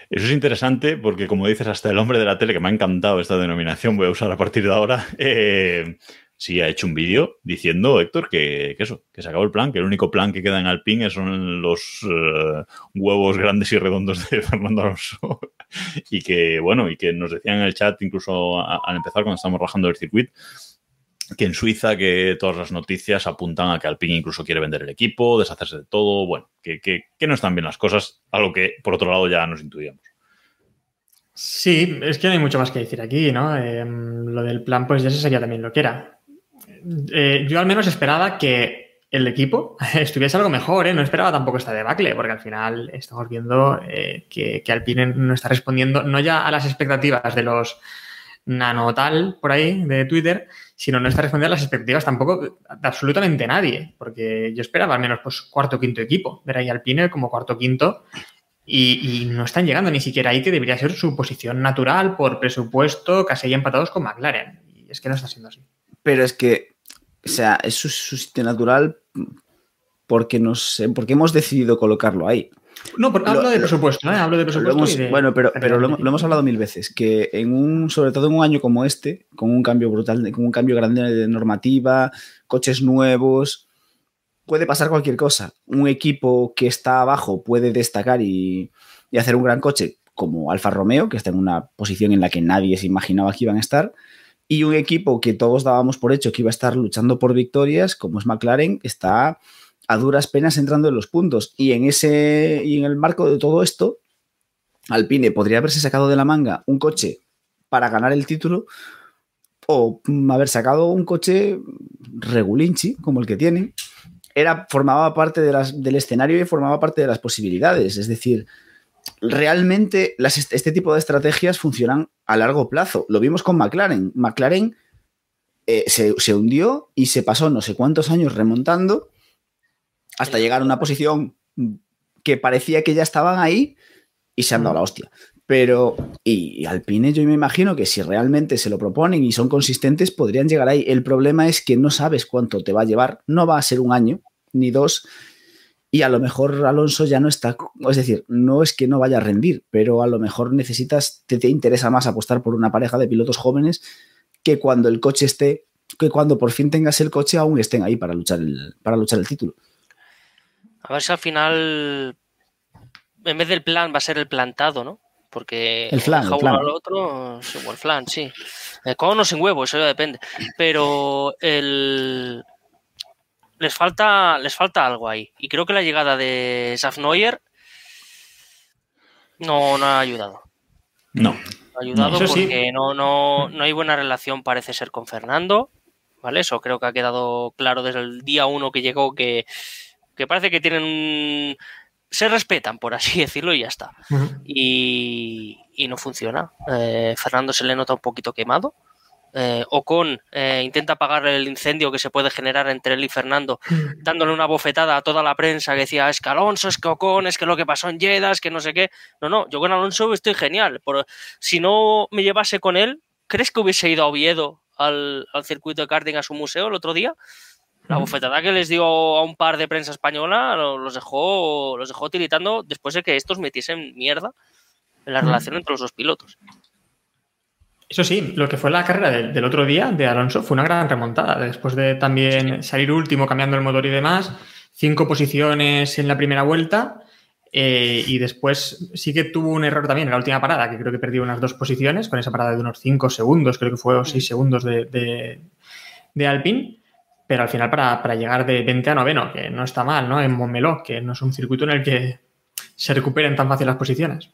Eso es interesante porque, como dices, hasta el hombre de la tele, que me ha encantado esta denominación, voy a usar a partir de ahora, eh, sí ha hecho un vídeo diciendo, Héctor, que, eso, que se acabó el plan, que el único plan que queda en Alpine son los eh, huevos grandes y redondos de Fernando Alonso. y que, bueno, y que nos decían en el chat, incluso a- al empezar, cuando estamos rajando el circuito, que en Suiza que todas las noticias apuntan a que Alpine incluso quiere vender el equipo, deshacerse de todo, bueno, que, que- no están bien las cosas, algo que por otro lado ya nos intuíamos. Sí, es que no hay mucho más que decir aquí, ¿no? Eh, lo del plan, pues ya se sabía también lo que era. Eh, yo al menos esperaba que el equipo estuviese algo mejor, ¿eh? No esperaba tampoco esta debacle, porque al final estamos viendo eh, que, Alpine no está respondiendo, no ya a las expectativas de los nano tal por ahí de Twitter, sino no está respondiendo a las expectativas tampoco de absolutamente nadie, porque yo esperaba al menos pues cuarto quinto equipo, ver ahí Alpine como cuarto quinto y, y no están llegando ni siquiera ahí que debería ser su posición natural por presupuesto, casi empatados con McLaren. Y es que no está siendo así. Pero es que, o sea, es su, su sitio natural porque, nos, porque hemos decidido colocarlo ahí. No, Lo- hablo de presupuesto, ¿eh? Hablo de Lo presupuesto. hemos- de- bueno, pero, pero lo, lo hemos hablado mil veces, que en un, sobre todo en un año como este, con un cambio brutal, con un cambio grande de normativa, coches nuevos, puede pasar cualquier cosa. Un equipo que está abajo puede destacar y, y hacer un gran coche, como Alfa Romeo, que está en una posición en la que nadie se imaginaba que iban a estar, y un equipo que todos dábamos por hecho que iba a estar luchando por victorias, como es McLaren, está a duras penas entrando en los puntos. Y en ese y en el marco de todo esto, Alpine podría haberse sacado de la manga un coche para ganar el título o haber sacado un coche regulinchi como el que tienen. Era, formaba parte de las- del escenario y formaba parte de las posibilidades. Es decir, realmente las, este tipo de estrategias funcionan a largo plazo. Lo vimos con McLaren. McLaren eh, se, se hundió y se pasó no sé cuántos años remontando hasta llegar a una posición que parecía que ya estaban ahí y se han dado la hostia. Pero, y, y Alpine, yo me imagino que si realmente se lo proponen y son consistentes, podrían llegar ahí. El problema es que no sabes cuánto te va a llevar. No va a ser un año ni dos. Y a lo mejor Alonso ya no está. Es decir, no es que no vaya a rendir, pero a lo mejor necesitas, te, te interesa más apostar por una pareja de pilotos jóvenes que cuando el coche esté, que cuando por fin tengas el coche aún estén ahí para luchar el, para luchar el título. A ver si al final, en vez del plan, va a ser el plantado, ¿no? Porque El flan, el uno flan. al otro, o el flan, sí. Eh, con o sin huevo, eso ya depende. Pero el... les falta les falta algo ahí. Y creo que la llegada de Safnoyer no, no ha ayudado. No. No ha ayudado sí. porque no, no, no hay buena relación, parece ser, con Fernando. ¿Vale? Eso creo que ha quedado claro desde el día uno que llegó que, que parece que tienen un... se respetan, por así decirlo, y ya está. Y, y no funciona. Eh, Fernando se le nota un poquito quemado. Eh, Ocon eh, intenta apagar el incendio que se puede generar entre él y Fernando, dándole una bofetada a toda la prensa que decía es que Alonso, es que Ocon, es que lo que pasó en Jeddah, es que no sé qué. No, no, yo con Alonso estoy genial. Por, si no me llevase con él, ¿crees que hubiese ido a Oviedo al, al circuito de karting a su museo el otro día? La bofetada que les dio a un par de prensa española lo- los dejó, los dejó tiritando después de que estos metiesen mierda en la relación entre los dos pilotos. Eso sí, lo que fue la carrera del, del otro día de Alonso fue una gran remontada. Después de también salir último cambiando el motor y demás, cinco posiciones en la primera vuelta. eh, y después sí que tuvo un error también en la última parada, que creo que perdió unas dos posiciones, con esa parada de unos cinco segundos, creo que fue o seis segundos de, de, de Alpine. Pero al final para, para llegar de 20 a noveno, que no está mal, ¿no? En Montmeló, que no es un circuito en el que se recuperen tan fácil las posiciones.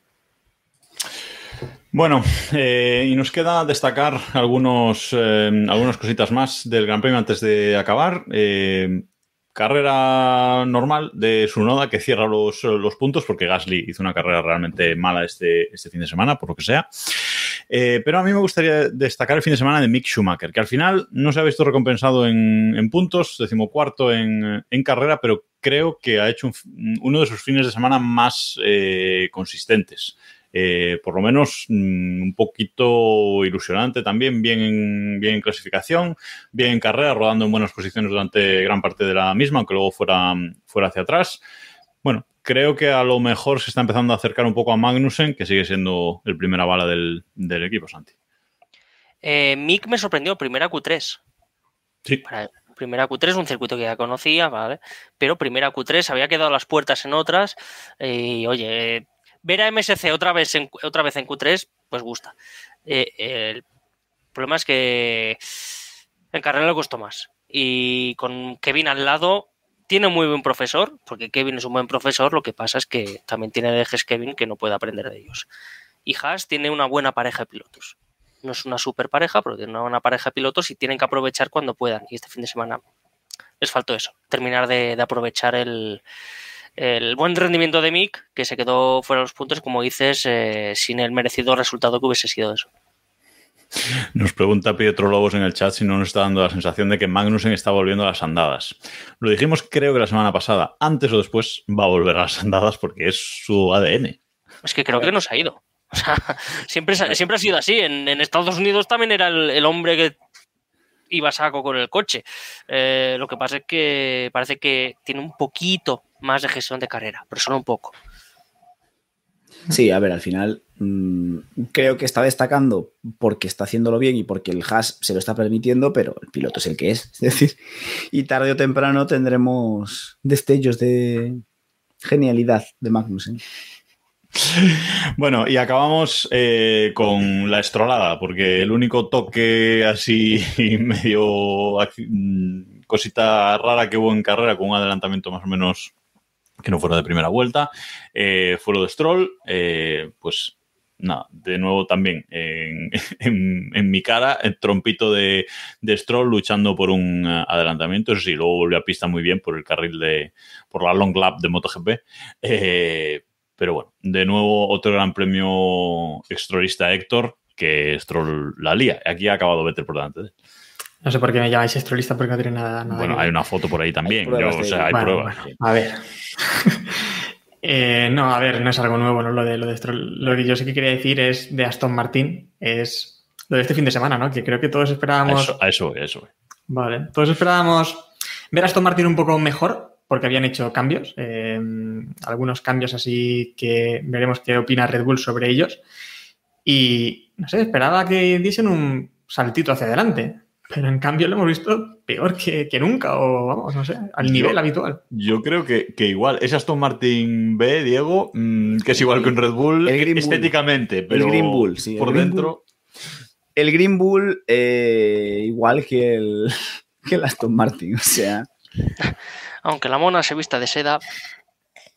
Bueno, eh, y nos queda destacar algunos, eh, algunas cositas más del Gran Premio antes de acabar. Eh, carrera normal de Sunoda que cierra los, los puntos porque Gasly hizo una carrera realmente mala este, este fin de semana, por lo que sea. Pero a mí me gustaría destacar el fin de semana de Mick Schumacher, que al final no se ha visto recompensado en, en puntos, decimocuarto en, en carrera, pero creo que ha hecho un- uno de sus fines de semana más consistentes. Eh, por lo menos mm, un poquito ilusionante también, bien en, bien en clasificación, bien en carrera, rodando en buenas posiciones durante gran parte de la misma, aunque luego fuera, fuera hacia atrás. Bueno, creo que a lo mejor se está empezando a acercar un poco a Magnussen, que sigue siendo el primera bala del, del equipo, Santi. Eh, Mick me sorprendió, primera Q3. Sí. Para- primera Q3 es un circuito que ya conocía, ¿vale? Pero primera Q3 había quedado las puertas en otras. eh, Y oye, ver a MSC otra vez en, otra vez en Q3, pues gusta. Eh, el problema es que en carrera le costó más. Y con Kevin al lado, tiene muy buen profesor, porque Kevin es un buen profesor, lo que pasa es que también tiene dejes Kevin que no puede aprender de ellos. Y Haas tiene una buena pareja de pilotos. No es una super pareja, pero tiene una buena pareja de pilotos y tienen que aprovechar cuando puedan. Y este fin de semana les faltó eso, terminar de aprovechar el, el buen rendimiento de Mick, que se quedó fuera de los puntos, como dices, eh, sin el merecido resultado que hubiese sido eso. Nos pregunta Pietro Lobos en el chat si no nos está dando la sensación de que Magnussen está volviendo a las andadas. Lo dijimos creo que la semana pasada. Antes o después va a volver a las andadas porque es su ADN. Es que creo que no se ha ido. O sea, siempre, siempre ha sido así. En, en Estados Unidos también era el, el hombre que iba a saco con el coche. Eh, lo que pasa es que parece que tiene un poquito más de gestión de carrera, pero solo un poco. Sí, a ver, al final mm, creo que está destacando porque está haciéndolo bien y porque el Haas se lo está permitiendo, pero el piloto es el que es. Es decir, y tarde o temprano tendremos destellos de genialidad de Magnussen. Bueno, y acabamos eh, con la estrolada, porque el único toque así medio mm, cosita rara que hubo en carrera, con un adelantamiento más o menos que no fuera de primera vuelta, eh, fue lo de Stroll. eh, pues nada, de nuevo también en, en- en mi cara, el trompito de, de Stroll luchando por un eh, adelantamiento. Eso sí, luego volvió a pista muy bien por el carril de, por la long lap de MotoGP. Eh, pero bueno, de nuevo otro gran premio extrolista Héctor, que Stroll la lía. Aquí ha acabado Vettel por delante. de él. No sé por qué me llamáis estrolista porque no tiene nada. nada Bueno, que hay una foto por ahí también. pruebas yo, o sea, hay Bueno, pruebas. bueno, a ver. Eh, no, a ver, no es algo nuevo, ¿no? Lo de, lo de Stroll. Lo que yo sí que quería decir es de Aston Martin, es lo de este fin de semana, ¿no? Que creo que todos A esperábamos. eso, a eso, eso. Vale, todos esperábamos ver a Aston Martin un poco mejor, porque habían hecho cambios, eh, algunos cambios así que veremos qué opina Red Bull sobre ellos. Y no sé, esperaba que diesen un saltito hacia adelante, pero en cambio lo hemos visto peor que, que nunca, o vamos, no sé, al Yo- nivel habitual. Yo creo que, que igual, es Aston Martin B, Diego, mm, que es igual que un Red Bull El Green Bull. estéticamente, pero Green Bull, sí, el por Green dentro. El Green Bull, eh, igual que el, que el Aston Martin, o sea, Aunque la mona se vista de seda,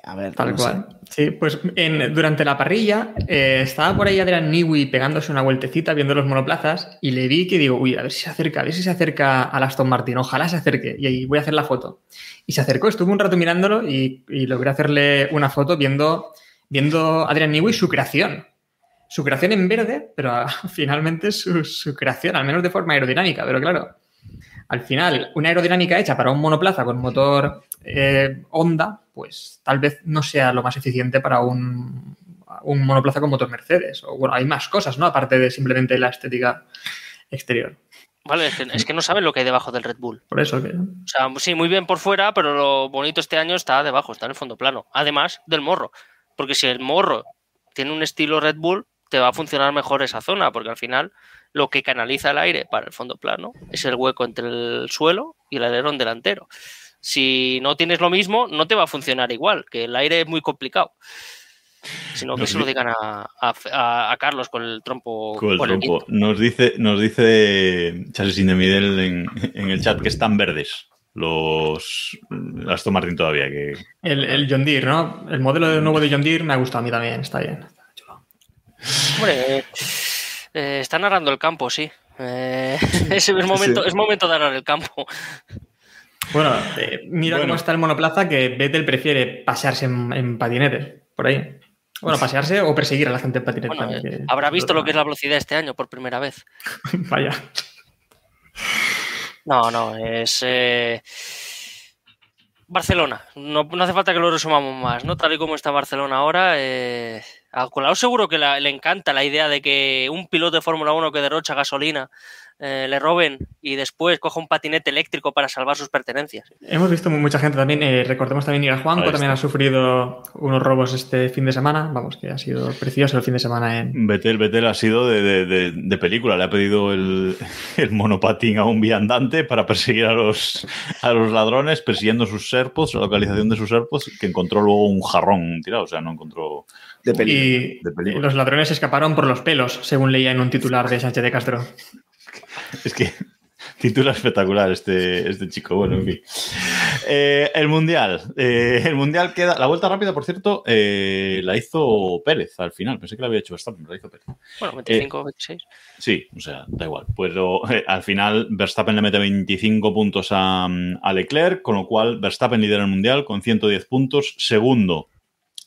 a ver, Tal no sé. cual. Sí, pues en- durante la parrilla eh, estaba por ahí Adrian Newey pegándose una vueltecita viendo los monoplazas y le vi que digo, uy, a ver si se acerca, a ver si se acerca al Aston Martin, ojalá se acerque y ahí voy a hacer la foto. Y se acercó, estuve un rato mirándolo y, y logré hacerle una foto viendo, viendo a Adrian Newey su creación. Su creación en verde, pero ah, finalmente su, su creación, al menos de forma aerodinámica, pero claro. Al final, una aerodinámica hecha para un monoplaza con motor eh, Honda, pues tal vez no sea lo más eficiente para un, un monoplaza con motor Mercedes. O bueno, hay más cosas, ¿no? Aparte de simplemente la estética exterior. ¿vale? Es que, es que no saben lo que hay debajo del Red Bull. Por eso que. O sea, sí, muy bien por fuera, pero lo bonito este año está debajo, está en el fondo plano. Además del morro. Porque si el morro tiene un estilo Red Bull, te va a funcionar mejor esa zona, porque al final lo que canaliza el aire para el fondo plano es el hueco entre el suelo y el alerón delantero. Si no tienes lo mismo, no te va a funcionar igual, que el aire es muy complicado. Sino que Nos se lo di- digan a, a- a Carlos con el trompo. Con el con el trompo. Nos dice, nos dice Charles Indemidel en, en el chat que están verdes los Aston Martin todavía. Que, El, el John Deere, ¿no? El modelo de nuevo de John Deere me ha gustado a mí también, está bien. está chulo. Hombre, eh, eh, están arando el campo, sí. Eh, es, es momento, es momento de arar el campo. Bueno, eh, mira Bueno. cómo está el monoplaza que Vettel prefiere pasearse en, en patinetes, por ahí. Bueno, pasearse o perseguir a la gente en patinetes. Bueno, también, eh, que- habrá visto lo que es la velocidad este año por primera vez. Vaya. No, no, es eh, Barcelona. No, no hace falta que lo resumamos más, ¿no? Tal y como está Barcelona ahora, eh, a Colau seguro que la- le encanta la idea de que un piloto de Fórmula 1 que derrocha gasolina eh, le roben y después coja un patinete eléctrico para salvar sus pertenencias. Hemos visto mu- mucha gente también, eh, recordemos también Ira Juanco, Ahí también ha sufrido unos robos este fin de semana, vamos, que ha sido precioso el fin de semana en... Betel, Betel ha sido de, de- de- de película. Le ha pedido el, el monopatín a un viandante para perseguir a los, a los ladrones, persiguiendo sus serpos, la localización de sus serpos, que encontró luego un jarrón tirado. O sea, no encontró. De peligro. Y de película. los ladrones escaparon por los pelos, según leía en un titular de Sánchez de Castro. Es que titula espectacular este, este chico. Bueno, en fin. Eh, el Mundial. Eh, el Mundial queda. La vuelta rápida, por cierto, eh, la hizo Pérez al final. Pensé que la había hecho Verstappen, pero la hizo Pérez. Bueno, 25, 26. Sí, o sea, da igual. Pues eh, al final Verstappen le mete 25 puntos a, a Leclerc, con lo cual Verstappen lidera el Mundial con 110 puntos. Segundo,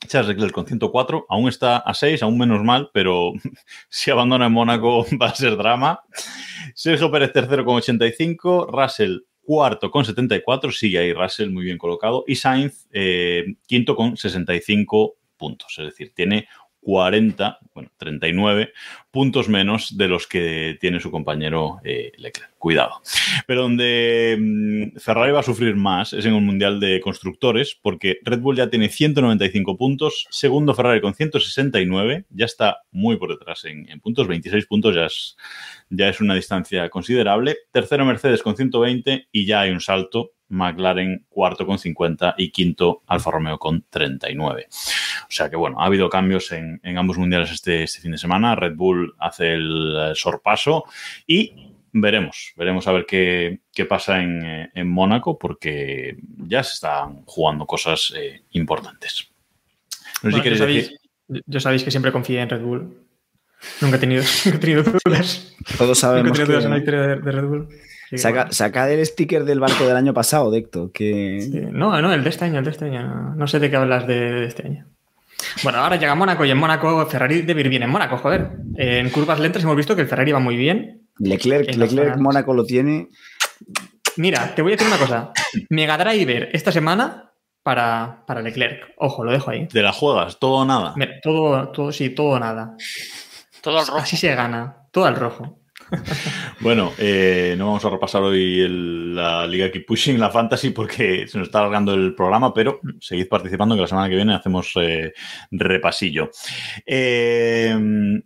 Charles Leclerc con 104, aún está a 6, aún menos mal, pero si abandona en Mónaco va a ser drama. Sergio Pérez tercero con 85, Russell cuarto con 74, sigue ahí Russell muy bien colocado, y Sainz eh, quinto con 65 puntos, es decir, tiene 40, bueno, 39 puntos menos de los que tiene su compañero eh, Leclerc. Cuidado. Pero donde mm, Ferrari va a sufrir más es en el Mundial de Constructores, porque Red Bull ya tiene 195 puntos, segundo Ferrari con 169, ya está muy por detrás en, en puntos, 26 puntos ya es, ya es una distancia considerable. Tercero Mercedes con 120 y ya hay un salto McLaren cuarto con 50 y quinto Alfa Romeo con 39. O sea que bueno, ha habido cambios en, en ambos mundiales este, este, fin de semana. Red Bull hace el eh, sorpaso y veremos, veremos a ver qué, qué pasa en, eh, en, Mónaco porque ya se están jugando cosas eh, importantes. No sé bueno, si yo, sabéis, decir... yo sabéis que siempre confío en Red Bull. Nunca he tenido, nunca he tenido dudas. Todos sabemos nunca he tenido dudas que... en la victoria de, de Red Bull. Sí, saca, bueno. saca, el sticker del barco del año pasado, Decto. Que... Sí, no, no, el de este año, el de este año. No sé de qué hablas de, de este año. Bueno, ahora llega Mónaco y en Mónaco Ferrari debe ir bien en Mónaco, joder. En curvas lentas hemos visto que el Ferrari va muy bien. Leclerc, Leclerc Mónaco lo tiene. Mira, te voy a decir una cosa. Mega Driver esta semana para, para Leclerc. Ojo, lo dejo ahí. ¿De las juegas? ¿Todo o nada? Todo, todo, sí, todo o nada. Todo al rojo. Así se gana. Todo al rojo. bueno, eh, no vamos a repasar hoy la Liga Keep Pushing, la Fantasy, porque se nos está alargando el programa, pero seguid participando que la semana que viene hacemos eh, repasillo. Eh,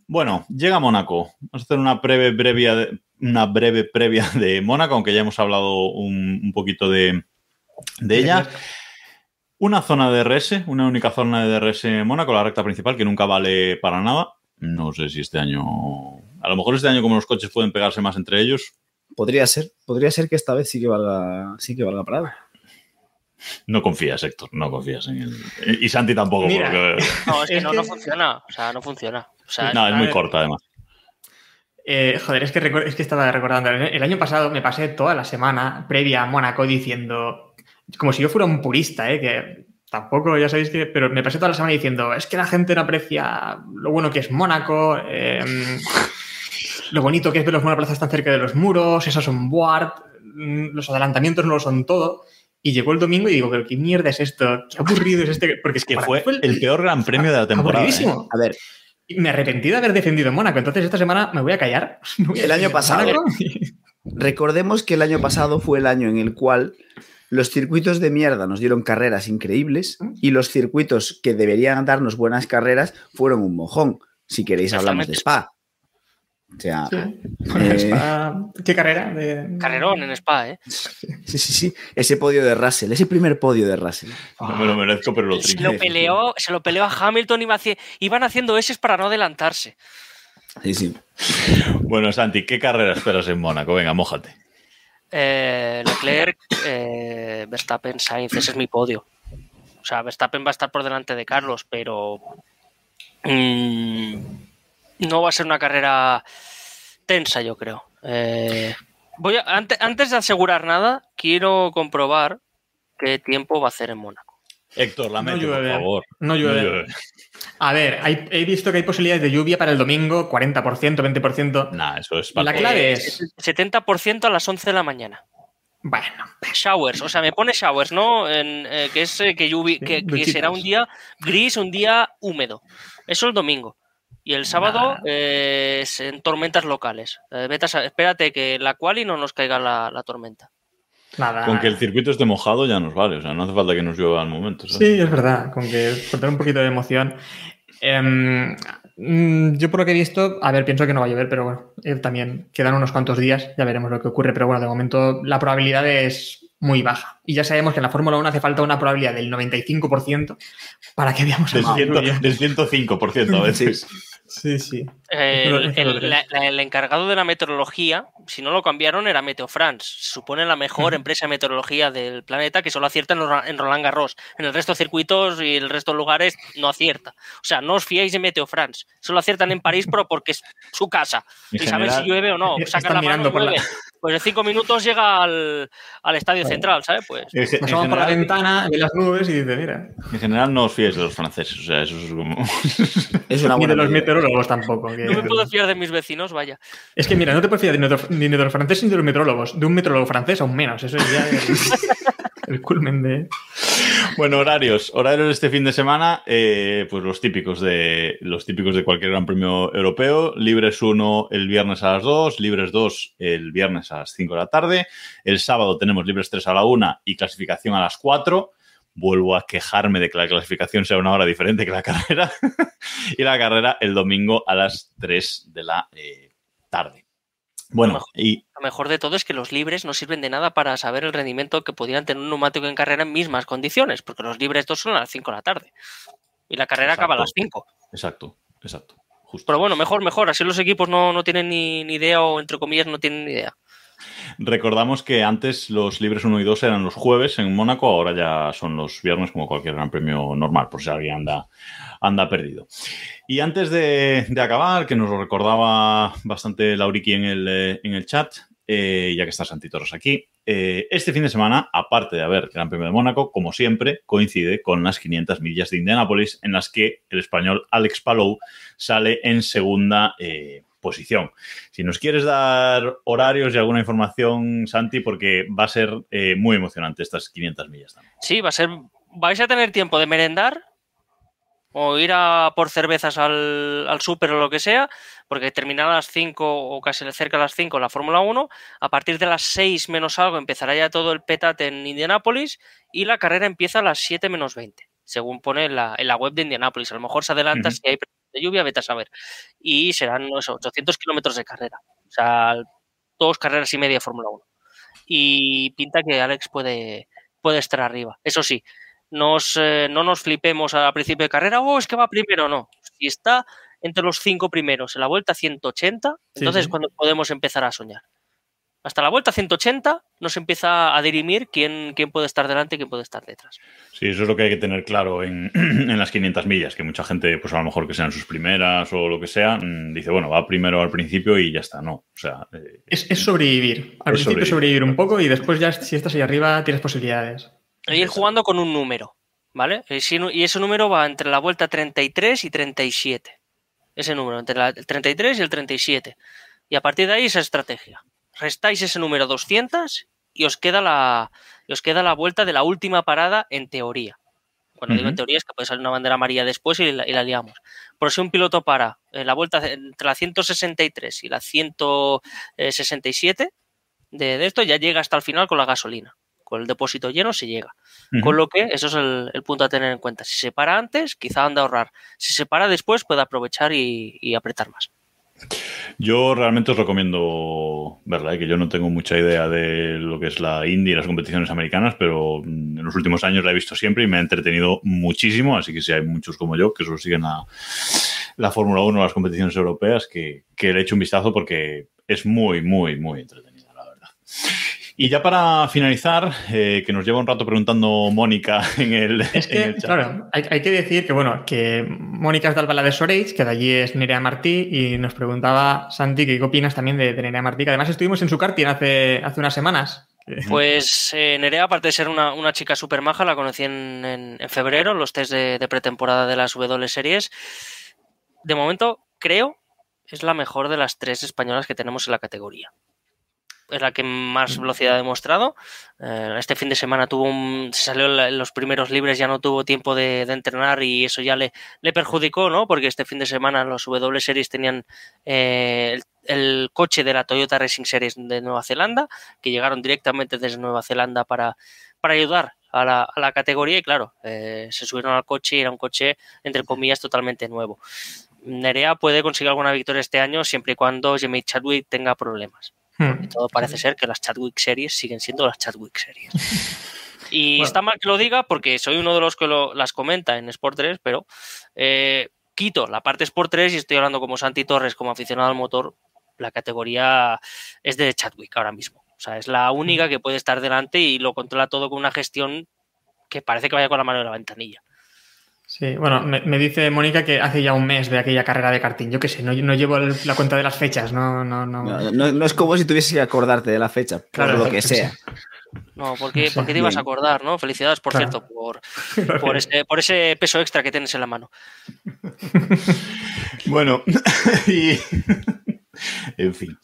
bueno, llega Mónaco. Vamos a hacer una breve, brevia, una breve previa de Mónaco, aunque ya hemos hablado un, poquito de, de ella. Una zona de DRS, una única zona de DRS en Mónaco, la recta principal, que nunca vale para nada. No sé si este año a lo mejor este año, como los coches pueden pegarse más entre ellos. Podría ser, podría ser que esta vez sí que valga, sí que valga para No confías, Héctor, no confías en él. Y Santi tampoco. Mira, porque... No, es que, no, no funciona. O sea, no funciona. O sea, no, es muy corta, además. Eh, joder, es que, es que estaba recordando. El año pasado me pasé toda la semana previa a Mónaco diciendo, como si yo fuera un purista, ¿eh? que tampoco, ya sabéis que, pero me pasé toda la semana diciendo, es que la gente no aprecia lo bueno que es Mónaco, eh, lo bonito que es ver los monoplazas tan cerca de los muros, esas son board, los adelantamientos no lo son todo. Y llegó el domingo y digo, pero qué mierda es esto, qué aburrido es este. Porque es que fue, fue el, el, peor gran premio de la temporada. Aburridísimo. ¿eh? A ver. Me arrepentí de haber defendido Mónaco, entonces esta semana me voy a callar. Voy a el año pasado. Recordemos que el año pasado fue el año en el cual los circuitos de mierda nos dieron carreras increíbles y los circuitos que deberían darnos buenas carreras fueron un mojón. Si queréis hablamos de Spa. O sea, sí. eh, Spa, ¿qué carrera? De... Carrerón en Spa, ¿eh? Sí, sí, sí. Ese podio de Russell, ese primer podio de Russell. No me lo merezco, pero lo se lo peleó, Se lo peleó a Hamilton y iban haciendo S para no adelantarse. Sí, sí. Bueno, Santi, ¿qué carrera esperas en Mónaco? Venga, mójate. Eh, Leclerc, eh, Verstappen, Sainz, ese es mi podio. O sea, Verstappen va a estar por delante de Carlos, pero mmm, no va a ser una carrera tensa, yo creo. Eh, voy a, antes, antes, de asegurar nada, quiero comprobar qué tiempo va a hacer en Mónaco. Héctor, la no por favor. No llueve. no llueve. A ver, hay, he visto que hay posibilidades de lluvia para el domingo, 40%, 20%. Nah, eso es La clave es... 70% a las 11 de la mañana. Bueno. Showers, o sea, me pone showers, ¿no? En, eh, que es eh, que, lluvi, sí, que, que será un día gris, un día húmedo. Eso el domingo. Y el sábado eh, es en tormentas locales. Eh, espérate que la quali no nos caiga la, la tormenta. Nada. Con que el circuito esté mojado ya nos vale, o sea, no hace falta que nos llueva al momento. ¿sabes? Sí, es verdad, con que por tener un poquito de emoción. Eh, yo por lo que he visto, a ver, pienso que no va a llover, pero bueno, eh, también quedan unos cuantos días, ya veremos lo que ocurre, pero bueno, de momento la probabilidad es muy baja. Y ya sabemos que en la Fórmula 1 hace falta una probabilidad del 95% para que veamos del, 100, del 105% a veces. Sí, sí. El, el, la, la, el, encargado de la meteorología, si no lo cambiaron, era Meteo France. Se supone la mejor empresa de meteorología del planeta que solo acierta en, Roland Garros. En el resto de circuitos y el resto de lugares no acierta. O sea, no os fiéis de Meteo France. Solo aciertan en París, pero porque es su casa. En y general, saben si llueve o no. Sacan la mano y la... Pues en cinco minutos llega al, al estadio central, ¿sabes? Pues. General, por la ventana, ve las nubes y dice, mira. En general no os fiéis de los franceses. O sea, eso es como. es una buena Ni de los meteorólogos tampoco. Que... No me puedo fiar de mis vecinos, vaya. Es que mira, no te puedes fiar ni de los franceses ni de los meteorólogos. De un meteorólogo francés aún menos. Eso es ya el, el culmen de. Bueno, horarios. Horarios este fin de semana, eh, pues los típicos de los típicos de cualquier gran premio europeo. Libres 1 el viernes a las 2, libres 2 el viernes a las 5 de la tarde. El sábado tenemos libres 3 a la 1 y clasificación a las 4 vuelvo a quejarme de que la clasificación sea una hora diferente que la carrera. y la carrera el domingo a las 3 de la eh, tarde. Bueno, lo mejor, y lo mejor de todo es que los libres no sirven de nada para saber el rendimiento que podrían tener un neumático en carrera en mismas condiciones, porque los libres dos son a las 5 de la tarde. Y la carrera exacto, acaba a las 5. Exacto, exacto. Justo. Pero bueno, mejor, mejor. Así los equipos no, no tienen ni, ni idea o, entre comillas, no tienen ni idea. Recordamos que antes los libres 1 y 2 eran los jueves en Mónaco, ahora ya son los viernes como cualquier gran premio normal, por si alguien anda, anda perdido. Y antes de, acabar, que nos lo recordaba bastante Lauriki en el, eh, en el chat, eh, ya que está Santitoros aquí, eh, este fin de semana, aparte de haber Gran Premio de Mónaco, como siempre, coincide con las 500 millas de Indianápolis, en las que el español Alex Palou sale en segunda posición. Si nos quieres dar horarios y alguna información, Santi, porque va a ser eh, muy emocionante estas 500 millas también. Sí, va a ser. Vais a tener tiempo de merendar o ir a por cervezas al, al súper o lo que sea, porque terminará a las 5 o casi cerca de las 5 la Fórmula 1. A partir de las 6 menos algo empezará ya todo el petate en Indianápolis y la carrera empieza a las 7 menos 20, según pone en la, en la web de Indianápolis. A lo mejor se adelanta uh -huh. si hay de lluvia, vete a saber. Y serán sé, 800 kilómetros de carrera. O sea, dos carreras y media Fórmula 1. Y pinta que Alex puede, puede estar arriba. Eso sí, nos, eh, no nos flipemos al principio de carrera, oh, es que va primero, no. Si está entre los cinco primeros en la vuelta 180, entonces sí, cuando podemos empezar a soñar. Hasta la vuelta 180 nos empieza a dirimir quién, quién puede estar delante y quién puede estar detrás. Sí, eso es lo que hay que tener claro en, en, las 500 millas, que mucha gente, pues a lo mejor que sean sus primeras o lo que sea, mm, dice, bueno, va primero al principio y ya está, no. O sea, eh, es, es, sobrevivir. Al es principio sobrevivir. sobrevivir un poco y después ya si estás ahí arriba tienes posibilidades. E ir jugando con un número, ¿vale? Y ese número va entre la vuelta 33 y 37. Ese número, entre la, el 33 y el 37. Y a partir de ahí esa estrategia. Restáis ese número 200 y os queda la, os queda la vuelta de la última parada en teoría. Cuando uh -huh. digo en teoría es que puede salir una bandera amarilla después y la, y la liamos. Por si un piloto para en la vuelta entre la 163 y la 167 de, de esto, ya llega hasta el final con la gasolina con el depósito lleno se llega. Uh -huh. Con lo que eso es el, el, punto a tener en cuenta. Si se para antes, quizá anda a ahorrar. Si se para después, puede aprovechar y, y apretar más. Yo realmente os recomiendo verla, ¿eh? que yo no tengo mucha idea de lo que es la Indy y las competiciones americanas, pero en los últimos años la he visto siempre y me ha entretenido muchísimo, así que si hay muchos como yo que solo siguen la, la Fórmula 1 las competiciones europeas, que, que le he hecho un vistazo porque es muy, muy, muy entretenida, la verdad. Y ya para finalizar, eh, que nos lleva un rato preguntando Mónica en el, es que, en el chat. Claro, hay, hay, que decir que, bueno, que Mónica es de Albalá de Soreich, que de allí es Nerea Martí, y nos preguntaba, Santi, ¿qué opinas también de, de Nerea Martí? Que además estuvimos en su karting hace, hace unas semanas. Pues eh, Nerea, aparte de ser una, una chica súper maja, la conocí en, en, en, febrero, en los test de, de pretemporada de las W Series. De momento, creo, es la mejor de las tres españolas que tenemos en la categoría es la que más velocidad ha demostrado. Eh, este fin de semana tuvo un, se salió en los primeros libres, ya no tuvo tiempo de, de, entrenar y eso ya le, le perjudicó, ¿no? Porque este fin de semana los W Series tenían eh, el, el, coche de la Toyota Racing Series de Nueva Zelanda, que llegaron directamente desde Nueva Zelanda para, para ayudar a la, a la, categoría y claro, eh, se subieron al coche y era un coche, entre comillas, totalmente nuevo. Nerea puede conseguir alguna victoria este año siempre y cuando Jimmy Chadwick tenga problemas. Hmm. todo parece ser que las Chadwick series siguen siendo las Chadwick series. Y bueno. está mal que lo diga porque soy uno de los que lo, las comenta en Sport 3, pero eh, quito la parte Sport 3 y estoy hablando como Santi Torres, como aficionado al motor, la categoría es de Chadwick ahora mismo. O sea, es la única que puede estar delante y lo controla todo con una gestión que parece que vaya con la mano en la ventanilla. Sí, bueno, me, me dice Mónica que hace ya un mes de aquella carrera de karting. Yo qué sé, no, no llevo el- la cuenta de las fechas, no, no, no. No, no- no es como si tuviese que acordarte de la fecha, por Claro, lo que sí. sea. No, porque, Sí, porque te ibas a acordar, ¿no? Felicidades, por Claro. cierto, por, por, ese, por ese peso extra que tienes en la mano. Bueno, y. en fin.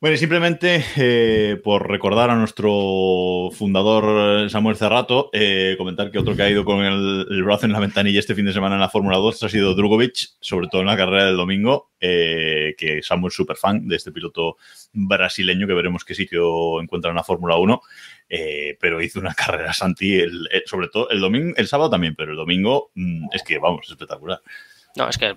Bueno, y simplemente eh, por recordar a nuestro fundador Samuel Cerrato, eh, comentar que otro que ha ido con el, brazo en la ventanilla este fin de semana en la Fórmula 2 ha sido Drugovic, sobre todo en la carrera del domingo, eh, que Samuel es súper fan de este piloto brasileño que veremos qué sitio encuentra en la Fórmula 1. eh, pero hizo una carrera Santi, el- sobre todo el domingo, el sábado también, pero el domingo mm, es que vamos, espectacular. No, es que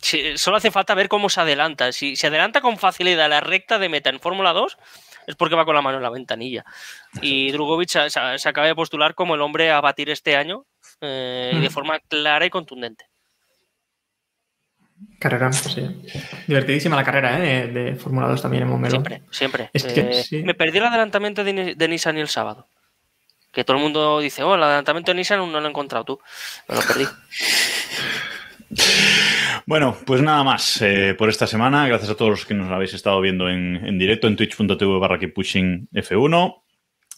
solo hace falta ver cómo se adelanta. Si se adelanta con facilidad la recta de meta en Fórmula 2, es porque va con la mano en la ventanilla. Y Drugovic se, acaba de postular como el hombre a batir este año eh, y de forma clara y contundente. Carrera, sí. Divertidísima la carrera ¿eh? de, de Fórmula 2 también en Montmeló. Siempre, siempre. Es que Eh, sí. Me perdí el adelantamiento de, de Nissan el sábado. Que todo el mundo dice, oh, el adelantamiento de Nissan no lo he encontrado tú. Me lo perdí. Bueno, pues nada más eh, por esta semana. Gracias a todos los que nos habéis estado viendo en, en directo en twitch.tv barra Pushing F1.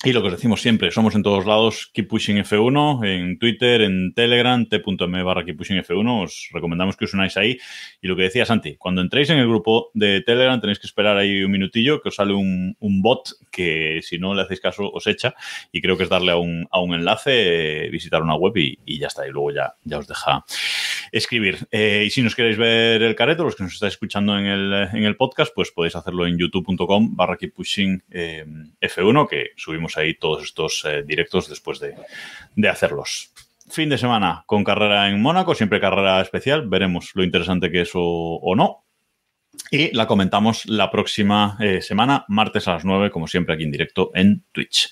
Y lo que os decimos siempre, somos en todos lados Keep Pushing F1, en Twitter, en Telegram, t.m barra Keep Pushing F1. Os recomendamos que os unáis ahí. Y lo que decía Santi, cuando entréis en el grupo de Telegram tenéis que esperar ahí un minutillo que os sale un, bot que si no le hacéis caso os echa. Y creo que es darle a un, a un enlace, visitar una web y, y ya está. Y luego ya, ya os deja escribir. Eh, y si nos queréis ver el careto, los que nos estáis escuchando en el, en el podcast, pues podéis hacerlo en youtube.com barra keep pushing eh, F1, que subimos ahí todos estos eh, directos después de, de hacerlos. Fin de semana con carrera en Mónaco, siempre carrera especial, veremos lo interesante que es o, o no. Y la comentamos la próxima eh, semana, martes a las 9, como siempre aquí en directo en Twitch.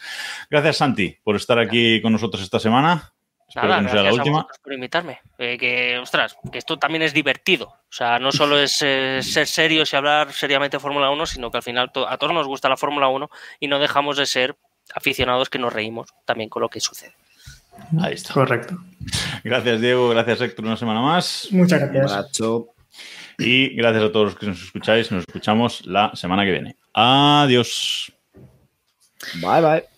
Gracias Santi por estar aquí con nosotros esta semana. Espero Nada, que no sea la última. por invitarme. Eh, que, ostras, que esto también es divertido. O sea, no solo es eh, ser serios y hablar seriamente de Fórmula 1, sino que al final to- a todos nos gusta la Fórmula 1 y no dejamos de ser aficionados que nos reímos también con lo que sucede. Ahí está. Correcto. Gracias, Diego. Gracias, Héctor, una semana más. Muchas gracias. Y gracias a todos los que nos escucháis. Nos escuchamos la semana que viene. Adiós. Bye, bye.